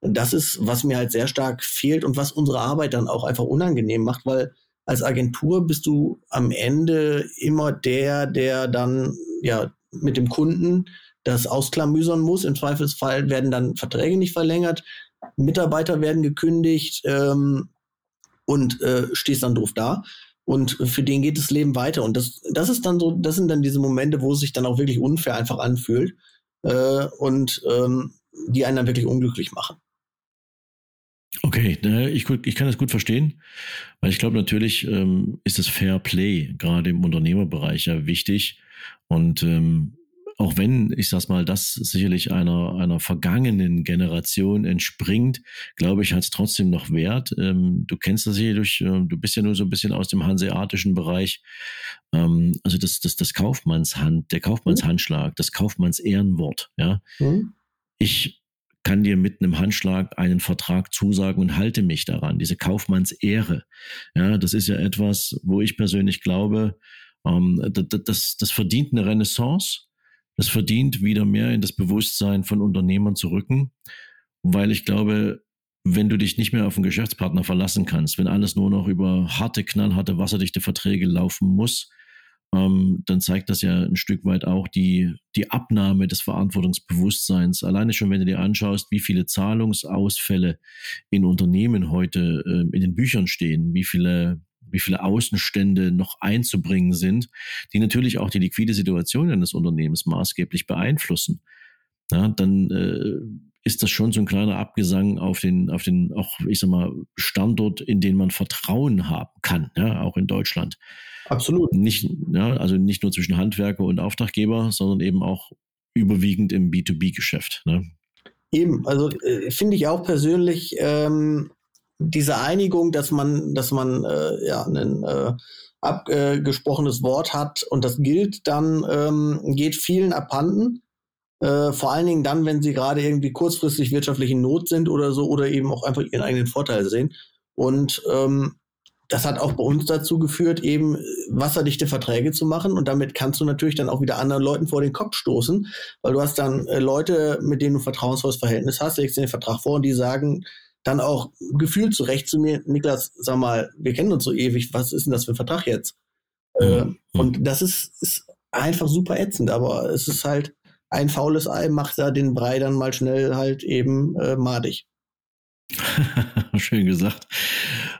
Speaker 2: das ist, was mir halt sehr stark fehlt und was unsere Arbeit dann auch einfach unangenehm macht, weil als Agentur bist du am Ende immer der, der dann ja mit dem Kunden das ausklamüsern muss. Im Zweifelsfall werden dann Verträge nicht verlängert. Mitarbeiter werden gekündigt ähm, und äh, stehst dann doof da. Und für den geht das Leben weiter. Und das, das ist dann so, das sind dann diese Momente, wo es sich dann auch wirklich unfair einfach anfühlt äh, und ähm, die einen dann wirklich unglücklich machen.
Speaker 1: Okay, ich, ich kann das gut verstehen, weil ich glaube natürlich ähm, ist das Fair Play gerade im Unternehmerbereich ja wichtig und ähm, auch wenn, ich sag's mal, das sicherlich einer, einer vergangenen Generation entspringt, glaube ich, hat es trotzdem noch Wert. Ähm, du kennst das sicherlich, äh, du bist ja nur so ein bisschen aus dem hanseatischen Bereich. Ähm, also das, das, das Kaufmannshand, der Kaufmannshandschlag, das Kaufmannsehrenwort, ja. Mhm. Ich kann dir mit einem Handschlag einen Vertrag zusagen und halte mich daran. Diese Kaufmannsehre. Ja, das ist ja etwas, wo ich persönlich glaube, ähm, das, das, das verdient eine Renaissance es verdient, wieder mehr in das Bewusstsein von Unternehmern zu rücken, weil ich glaube, wenn du dich nicht mehr auf einen Geschäftspartner verlassen kannst, wenn alles nur noch über harte, knallharte, wasserdichte Verträge laufen muss, ähm, dann zeigt das ja ein Stück weit auch die, die Abnahme des Verantwortungsbewusstseins. Alleine schon, wenn du dir anschaust, wie viele Zahlungsausfälle in Unternehmen heute äh, in den Büchern stehen, wie viele wie viele Außenstände noch einzubringen sind, die natürlich auch die liquide Situation eines Unternehmens maßgeblich beeinflussen. Ja, dann äh, ist das schon so ein kleiner Abgesang auf den, auf den, auch, ich sag mal, Standort, in den man Vertrauen haben kann, ja, auch in Deutschland.
Speaker 2: Absolut.
Speaker 1: Nicht, ja, also nicht nur zwischen Handwerker und Auftraggeber, sondern eben auch überwiegend im B2B-Geschäft. Ne?
Speaker 2: Eben, also äh, finde ich auch persönlich ähm, diese Einigung, dass man, dass man äh, ja ein äh, abgesprochenes Wort hat und das gilt, dann ähm, geht vielen abhanden. Äh, vor allen Dingen dann, wenn sie gerade irgendwie kurzfristig wirtschaftlich in Not sind oder so oder eben auch einfach ihren eigenen Vorteil sehen. Und ähm, das hat auch bei uns dazu geführt, eben wasserdichte Verträge zu machen. Und damit kannst du natürlich dann auch wieder anderen Leuten vor den Kopf stoßen, weil du hast dann äh, Leute, mit denen du vertrauensvolles Verhältnis hast, legst den Vertrag vor und die sagen, dann auch gefühlt zurecht zu mir, Niklas, sag mal, wir kennen uns so ewig, was ist denn das für ein Vertrag jetzt? Mhm. Äh, und das ist, ist einfach super ätzend, aber es ist halt ein faules Ei, macht da den Brei dann mal schnell halt eben äh, madig.
Speaker 1: Schön gesagt.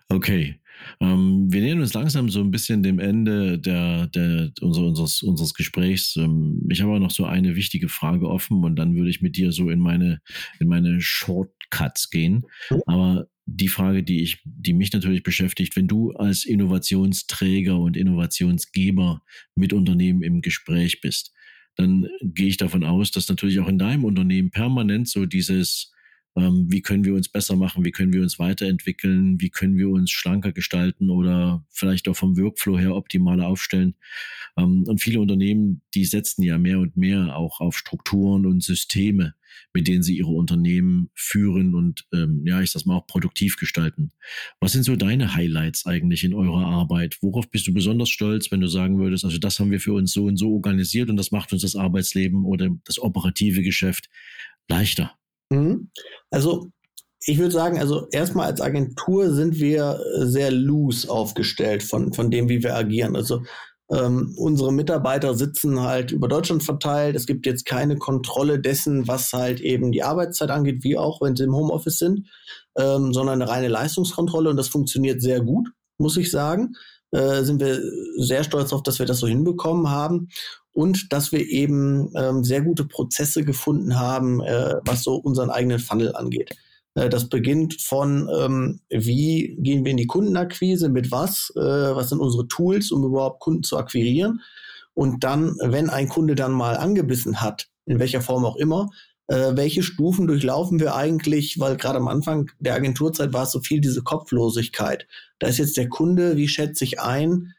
Speaker 1: Okay. Ähm, wir nähern uns langsam so ein bisschen dem Ende der, der, unser, unseres, unseres Gesprächs. Ähm, ich habe aber noch so eine wichtige Frage offen und dann würde ich mit dir so in meine, in meine Shortcuts gehen. Aber die Frage, die ich, die mich natürlich beschäftigt, wenn du als Innovationsträger und Innovationsgeber mit Unternehmen im Gespräch bist, dann gehe ich davon aus, dass natürlich auch in deinem Unternehmen permanent so dieses wie können wir uns besser machen, wie können wir uns weiterentwickeln, wie können wir uns schlanker gestalten oder vielleicht auch vom Workflow her optimaler aufstellen. Ähm, und viele Unternehmen, die setzen ja mehr und mehr auch auf Strukturen und Systeme, mit denen sie ihre Unternehmen führen und ähm, ja, ich sag mal auch produktiv gestalten. Was sind so deine Highlights eigentlich in eurer Arbeit? Worauf bist du besonders stolz, wenn du sagen würdest, also das haben wir für uns so und so organisiert und das macht uns das Arbeitsleben oder das operative Geschäft leichter?
Speaker 2: Mhm. Also ich würde sagen, also erstmal als Agentur sind wir sehr loose aufgestellt von, von dem, wie wir agieren. Also ähm, unsere Mitarbeiter sitzen halt über Deutschland verteilt. Es gibt jetzt keine Kontrolle dessen, was halt eben die Arbeitszeit angeht, wie auch, wenn sie im Homeoffice sind, ähm, sondern eine reine Leistungskontrolle und das funktioniert sehr gut, muss ich sagen. Äh, sind wir sehr stolz darauf, dass wir das so hinbekommen haben und dass wir eben ähm, sehr gute Prozesse gefunden haben, äh, was so unseren eigenen Funnel angeht. Äh, das beginnt von, ähm, wie gehen wir in die Kundenakquise, mit was, äh, was sind unsere Tools, um überhaupt Kunden zu akquirieren. Und dann, wenn ein Kunde dann mal angebissen hat, in welcher Form auch immer, äh, welche Stufen durchlaufen wir eigentlich, weil gerade am Anfang der Agenturzeit war es so viel diese Kopflosigkeit. Da ist jetzt der Kunde, wie schätze ich ein,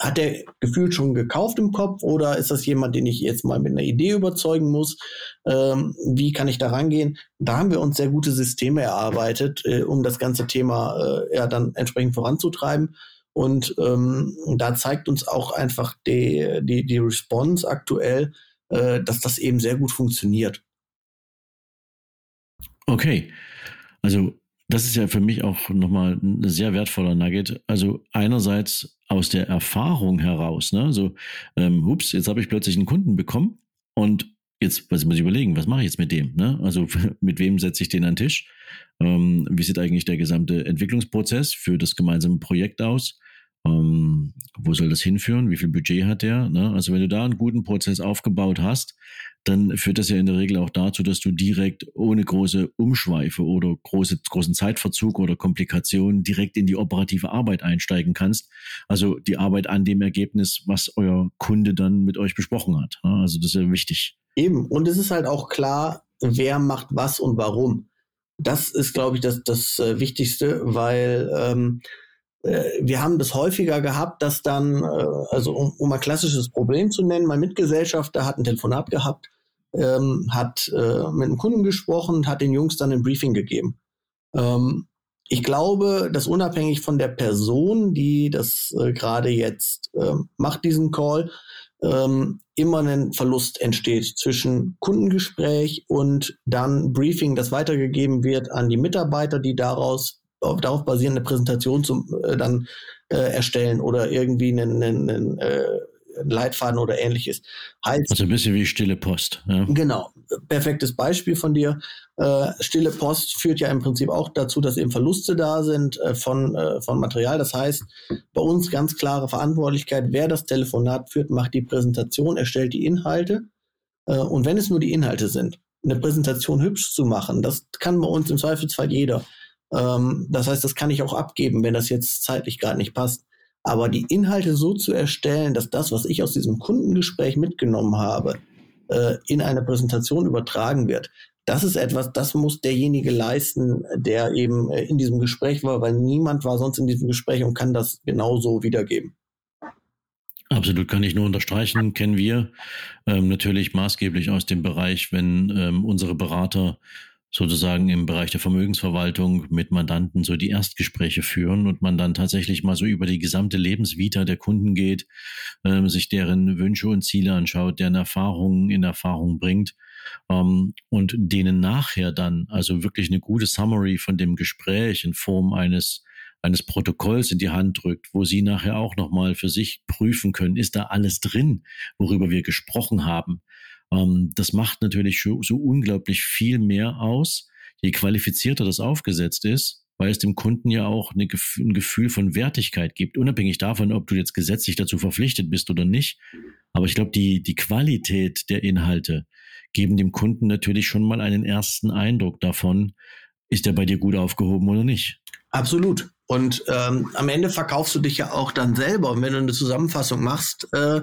Speaker 2: hat der gefühlt schon gekauft im Kopf oder ist das jemand, den ich jetzt mal mit einer Idee überzeugen muss? Ähm, wie kann ich da rangehen? Da haben wir uns sehr gute Systeme erarbeitet, äh, um das ganze Thema äh, ja dann entsprechend voranzutreiben. Und ähm, da zeigt uns auch einfach die, die, die Response aktuell, äh, dass das eben sehr gut funktioniert.
Speaker 1: Okay. Also das ist ja für mich auch nochmal ein sehr wertvoller Nugget. Also einerseits aus der Erfahrung heraus, ne? So, ähm, hups, jetzt habe ich plötzlich einen Kunden bekommen und jetzt was muss ich überlegen, was mache ich jetzt mit dem? Ne? Also mit wem setze ich den an den Tisch? Ähm, wie sieht eigentlich der gesamte Entwicklungsprozess für das gemeinsame Projekt aus? Ähm, wo soll das hinführen? Wie viel Budget hat der? Ne? Also wenn du da einen guten Prozess aufgebaut hast, dann führt das ja in der Regel auch dazu, dass du direkt ohne große Umschweife oder große, großen Zeitverzug oder Komplikationen direkt in die operative Arbeit einsteigen kannst. Also die Arbeit an dem Ergebnis, was euer Kunde dann mit euch besprochen hat. Also das ist ja wichtig.
Speaker 2: Eben. Und es ist halt auch klar, wer macht was und warum. Das ist, glaube ich, das, das äh, Wichtigste, weil ähm, äh, wir haben das häufiger gehabt, dass dann, äh, also um, um ein klassisches Problem zu nennen, mein Mitgesellschafter hat ein Telefonat gehabt, ähm, hat äh, mit einem Kunden gesprochen hat den Jungs dann ein Briefing gegeben. Ähm, ich glaube, dass unabhängig von der Person, die das äh, gerade jetzt äh, macht, diesen Call, ähm, immer ein Verlust entsteht zwischen Kundengespräch und dann Briefing, das weitergegeben wird an die Mitarbeiter, die daraus auf, darauf basierende Präsentation zum, äh, dann äh, erstellen oder irgendwie einen, einen, einen äh, Leitfaden oder ähnliches.
Speaker 1: Heißt, also ein bisschen wie stille Post.
Speaker 2: Ja. Genau, perfektes Beispiel von dir. Äh, stille Post führt ja im Prinzip auch dazu, dass eben Verluste da sind äh, von, äh, von Material. Das heißt, bei uns ganz klare Verantwortlichkeit, wer das Telefonat führt, macht die Präsentation, erstellt die Inhalte. Und wenn es nur die Inhalte sind, eine Präsentation hübsch zu machen, das kann bei uns im Zweifelsfall jeder. Ähm, das heißt, das kann ich auch abgeben, wenn das jetzt zeitlich gerade nicht passt. Aber die Inhalte so zu erstellen, dass das, was ich aus diesem Kundengespräch mitgenommen habe, äh, in eine Präsentation übertragen wird, das ist etwas, das muss derjenige leisten, der eben äh, in diesem Gespräch war, weil niemand war sonst in diesem Gespräch und kann das genauso wiedergeben.
Speaker 1: Absolut kann ich nur unterstreichen, kennen wir ähm, natürlich maßgeblich aus dem Bereich, wenn ähm, unsere Berater sozusagen im Bereich der Vermögensverwaltung mit Mandanten so die Erstgespräche führen und man dann tatsächlich mal so über die gesamte Lebensvita der Kunden geht, ähm, sich deren Wünsche und Ziele anschaut, deren Erfahrungen in Erfahrung bringt ähm, und denen nachher dann also wirklich eine gute Summary von dem Gespräch in Form eines eines Protokolls in die Hand drückt, wo Sie nachher auch nochmal für sich prüfen können, ist da alles drin, worüber wir gesprochen haben. Ähm, das macht natürlich so unglaublich viel mehr aus, je qualifizierter das aufgesetzt ist, weil es dem Kunden ja auch eine, ein Gefühl von Wertigkeit gibt, unabhängig davon, ob du jetzt gesetzlich dazu verpflichtet bist oder nicht. Aber ich glaube, die, die Qualität der Inhalte geben dem Kunden natürlich schon mal einen ersten Eindruck davon, ist er bei dir gut aufgehoben oder nicht.
Speaker 2: Absolut. Und ähm, am Ende verkaufst du dich ja auch dann selber. Und wenn du eine Zusammenfassung machst, äh,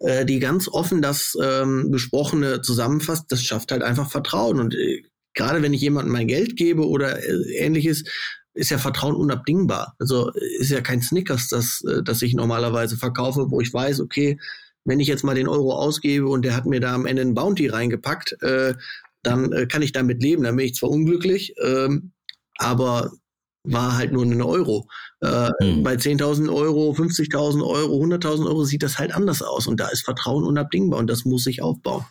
Speaker 2: äh, die ganz offen das ähm, Besprochene zusammenfasst, das schafft halt einfach Vertrauen. Und äh, gerade wenn ich jemandem mein Geld gebe oder äh, ähnliches, ist ja Vertrauen unabdingbar. Also ist ja kein Snickers, das, äh, das ich normalerweise verkaufe, wo ich weiß, okay, wenn ich jetzt mal den Euro ausgebe und der hat mir da am Ende ein Bounty reingepackt, äh, dann äh, kann ich damit leben. Dann bin ich zwar unglücklich, ähm, aber war halt nur ein Euro. Äh, mhm. Bei 10.000 Euro, 50.000 Euro, 100.000 Euro sieht das halt anders aus. Und da ist Vertrauen unabdingbar und das muss sich aufbauen.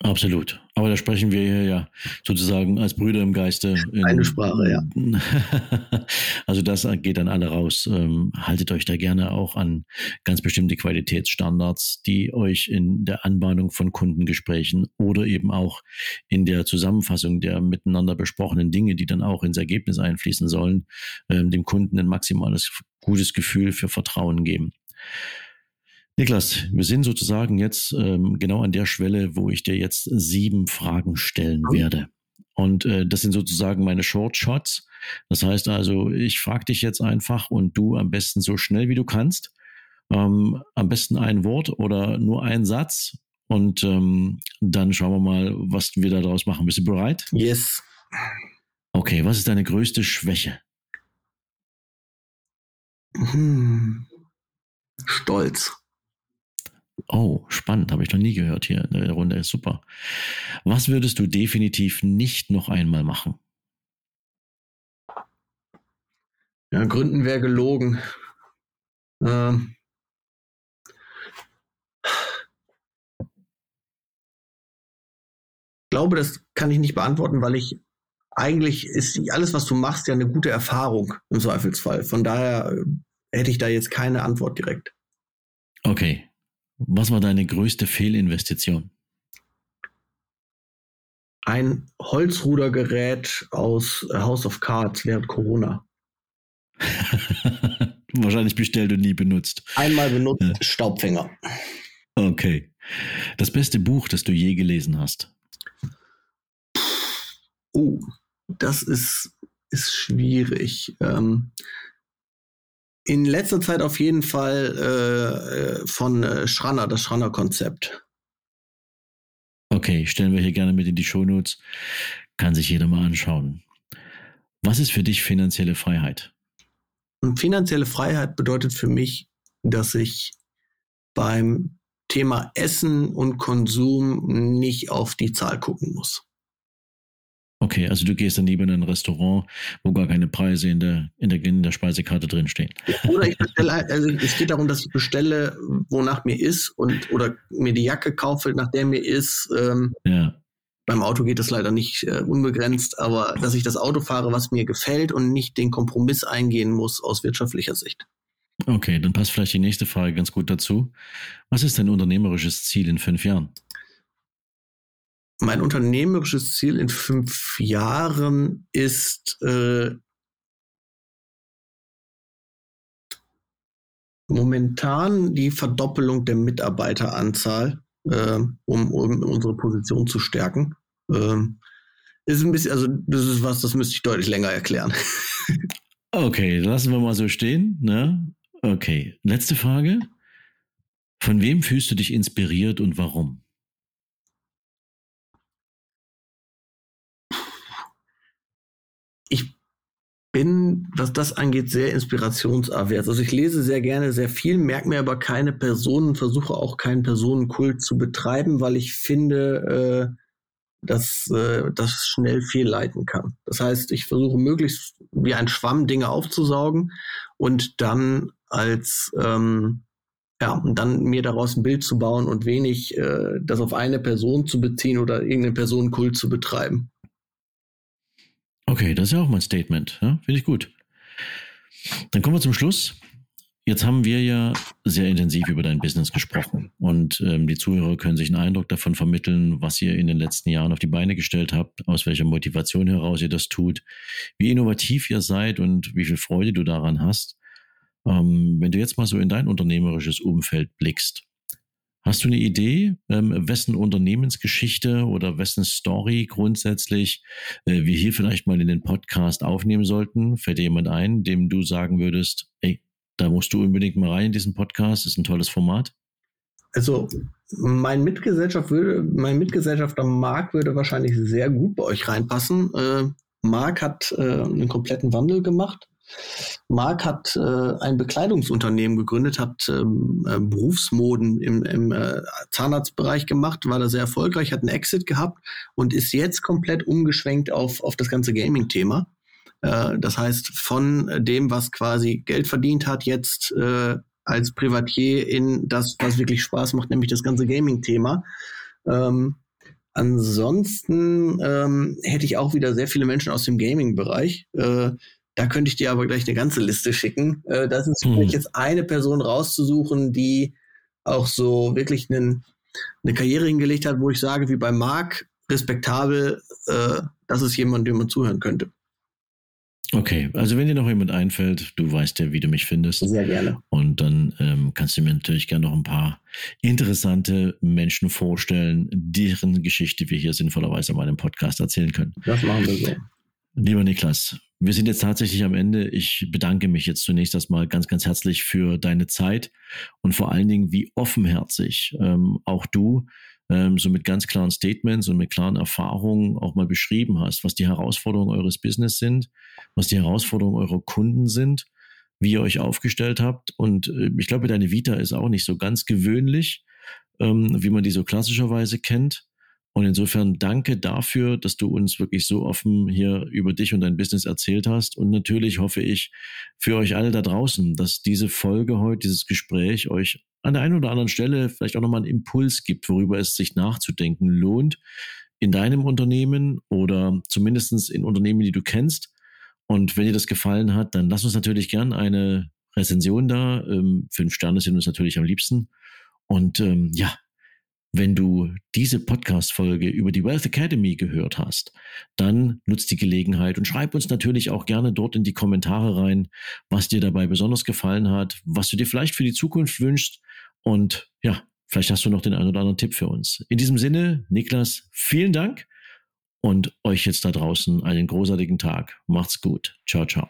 Speaker 1: Absolut. Aber da sprechen wir hier ja sozusagen als Brüder im Geiste.
Speaker 2: Eine Sprache, ja.
Speaker 1: Also das geht dann alle raus. Ähm, haltet euch da gerne auch an ganz bestimmte Qualitätsstandards, die euch in der Anbahnung von Kundengesprächen oder eben auch in der Zusammenfassung der miteinander besprochenen Dinge, die dann auch ins Ergebnis einfließen sollen, ähm, dem Kunden ein maximales gutes Gefühl für Vertrauen geben. Niklas, wir sind sozusagen jetzt ähm, genau an der Schwelle, wo ich dir jetzt sieben Fragen stellen mhm. werde. Und äh, das sind sozusagen meine Short Shots. Das heißt also, ich frage dich jetzt einfach und du am besten so schnell wie du kannst. Ähm, am besten ein Wort oder nur ein Satz. Und ähm, dann schauen wir mal, was wir daraus machen. Bist du bereit?
Speaker 2: Yes.
Speaker 1: Okay, was ist deine größte Schwäche?
Speaker 2: Hm. Stolz.
Speaker 1: Oh, spannend, habe ich noch nie gehört hier in der Runde, ist super. Was würdest du definitiv nicht noch einmal machen?
Speaker 2: Ja, Gründen wäre gelogen. Ähm. Ich glaube, das kann ich nicht beantworten, weil ich eigentlich ist alles, was du machst, ja eine gute Erfahrung im Zweifelsfall. Von daher äh, hätte ich da jetzt keine Antwort direkt.
Speaker 1: Okay, was war deine größte Fehlinvestition?
Speaker 2: ein Holzrudergerät aus House of Cards während Corona.
Speaker 1: Wahrscheinlich bestellt und nie benutzt.
Speaker 2: Einmal benutzt, ja. Staubfänger.
Speaker 1: Okay. Das beste Buch, das du je gelesen hast?
Speaker 2: Oh, das ist, ist schwierig. Ähm, in letzter Zeit auf jeden Fall äh, äh von äh, Schranner, das Schranner-Konzept.
Speaker 1: Okay, stellen wir hier gerne mit in die Shownotes. Kann sich jeder mal anschauen. Was ist für dich finanzielle Freiheit?
Speaker 2: Und finanzielle Freiheit bedeutet für mich, dass ich beim Thema Essen und Konsum nicht auf die Zahl gucken muss.
Speaker 1: Okay, also du gehst dann lieber in ein Restaurant, wo gar keine Preise in der, in der, in der Speisekarte drinstehen.
Speaker 2: Oder ich bestelle, also es geht darum, dass ich bestelle, wonach mir ist und oder mir die Jacke kaufe, nach der mir ist. Ähm, ja. Beim Auto geht das leider nicht äh, unbegrenzt, aber dass ich das Auto fahre, was mir gefällt und nicht den Kompromiss eingehen muss aus wirtschaftlicher Sicht.
Speaker 1: Okay, dann passt vielleicht die nächste Frage ganz gut dazu. Was ist dein unternehmerisches Ziel in fünf Jahren?
Speaker 2: Mein unternehmerisches Ziel in fünf Jahren ist äh, momentan die Verdoppelung der Mitarbeiteranzahl, äh, um, um unsere Position zu stärken. Ähm, ist ein bisschen, also das ist was, das müsste ich deutlich länger erklären.
Speaker 1: okay, lassen wir mal so stehen. Ne? Okay, letzte Frage. Von wem fühlst du dich inspiriert und warum?
Speaker 2: Bin, was das angeht, sehr inspirationsavers. Also ich lese sehr gerne sehr viel, merke mir aber keine Personen, versuche auch keinen Personenkult zu betreiben, weil ich finde, äh, dass äh, das schnell fehlleiten kann. Das heißt, ich versuche möglichst wie ein Schwamm Dinge aufzusaugen und dann als ähm, ja, und dann mir daraus ein Bild zu bauen und wenig äh, das auf eine Person zu beziehen oder irgendeinen Personenkult zu betreiben.
Speaker 1: Okay, das ist ja auch mal ein Statement. Ja? Finde ich gut. Dann kommen wir zum Schluss. Jetzt haben wir ja sehr intensiv über dein Business gesprochen und ähm, die Zuhörer können sich einen Eindruck davon vermitteln, was ihr in den letzten Jahren auf die Beine gestellt habt, aus welcher Motivation heraus ihr das tut, wie innovativ ihr seid und wie viel Freude du daran hast. Ähm, wenn du jetzt mal so in dein unternehmerisches Umfeld blickst, Hast du eine Idee, ähm, wessen Unternehmensgeschichte oder wessen Story grundsätzlich äh, wir hier vielleicht mal in den Podcast aufnehmen sollten? Fällt dir jemand ein, dem du sagen würdest, ey, da musst du unbedingt mal rein in diesen Podcast, ist ein tolles Format?
Speaker 2: Also mein Mitgesellschaft würde, mein Mitgesellschafter Marc würde wahrscheinlich sehr gut bei euch reinpassen. Äh, Marc hat äh, einen kompletten Wandel gemacht Marc hat äh, ein Bekleidungsunternehmen gegründet, hat ähm, äh, Berufsmoden im, im äh, Zahnarztbereich gemacht, war da sehr erfolgreich, hat einen Exit gehabt und ist jetzt komplett umgeschwenkt auf, auf das ganze Gaming-Thema. Äh, das heißt, von dem, was quasi Geld verdient hat, jetzt äh, als Privatier in das, was wirklich Spaß macht, nämlich das ganze Gaming-Thema. Ähm, ansonsten ähm, hätte ich auch wieder sehr viele Menschen aus dem Gaming-Bereich. Da könnte ich dir aber gleich eine ganze Liste schicken. Äh, das ist hm. jetzt eine Person rauszusuchen, die auch so wirklich einen, eine Karriere hingelegt hat, wo ich sage, wie bei Marc, respektabel, äh, das ist jemand, dem man zuhören könnte.
Speaker 1: Okay, also wenn dir noch jemand einfällt, du weißt ja, wie du mich findest.
Speaker 2: Sehr gerne.
Speaker 1: Und dann ähm, kannst du mir natürlich gerne noch ein paar interessante Menschen vorstellen, deren Geschichte wir hier sinnvollerweise in meinem Podcast erzählen können.
Speaker 2: Das machen wir so.
Speaker 1: Lieber Niklas, wir sind jetzt tatsächlich am Ende. Ich bedanke mich jetzt zunächst erstmal ganz, ganz herzlich für deine Zeit und vor allen Dingen, wie offenherzig ähm, auch du ähm, so mit ganz klaren Statements und mit klaren Erfahrungen auch mal beschrieben hast, was die Herausforderungen eures Business sind, was die Herausforderungen eurer Kunden sind, wie ihr euch aufgestellt habt. Und äh, ich glaube, deine Vita ist auch nicht so ganz gewöhnlich, ähm, wie man die so klassischerweise kennt. Und insofern danke dafür, dass du uns wirklich so offen hier über dich und dein Business erzählt hast. Und natürlich hoffe ich für euch alle da draußen, dass diese Folge heute, dieses Gespräch euch an der einen oder anderen Stelle vielleicht auch nochmal einen Impuls gibt, worüber es sich nachzudenken lohnt in deinem Unternehmen oder zumindestens in Unternehmen, die du kennst. Und wenn dir das gefallen hat, dann lass uns natürlich gern eine Rezension da. Ähm, fünf Sterne sind uns natürlich am liebsten. Und ähm, ja, wenn du diese Podcast-Folge über die Wealth Academy gehört hast, dann nutzt die Gelegenheit und schreib uns natürlich auch gerne dort in die Kommentare rein, was dir dabei besonders gefallen hat, was du dir vielleicht für die Zukunft wünschst und ja, vielleicht hast du noch den einen oder anderen Tipp für uns. In diesem Sinne, Niklas, vielen Dank und euch jetzt da draußen einen großartigen Tag. Macht's gut. Ciao, ciao.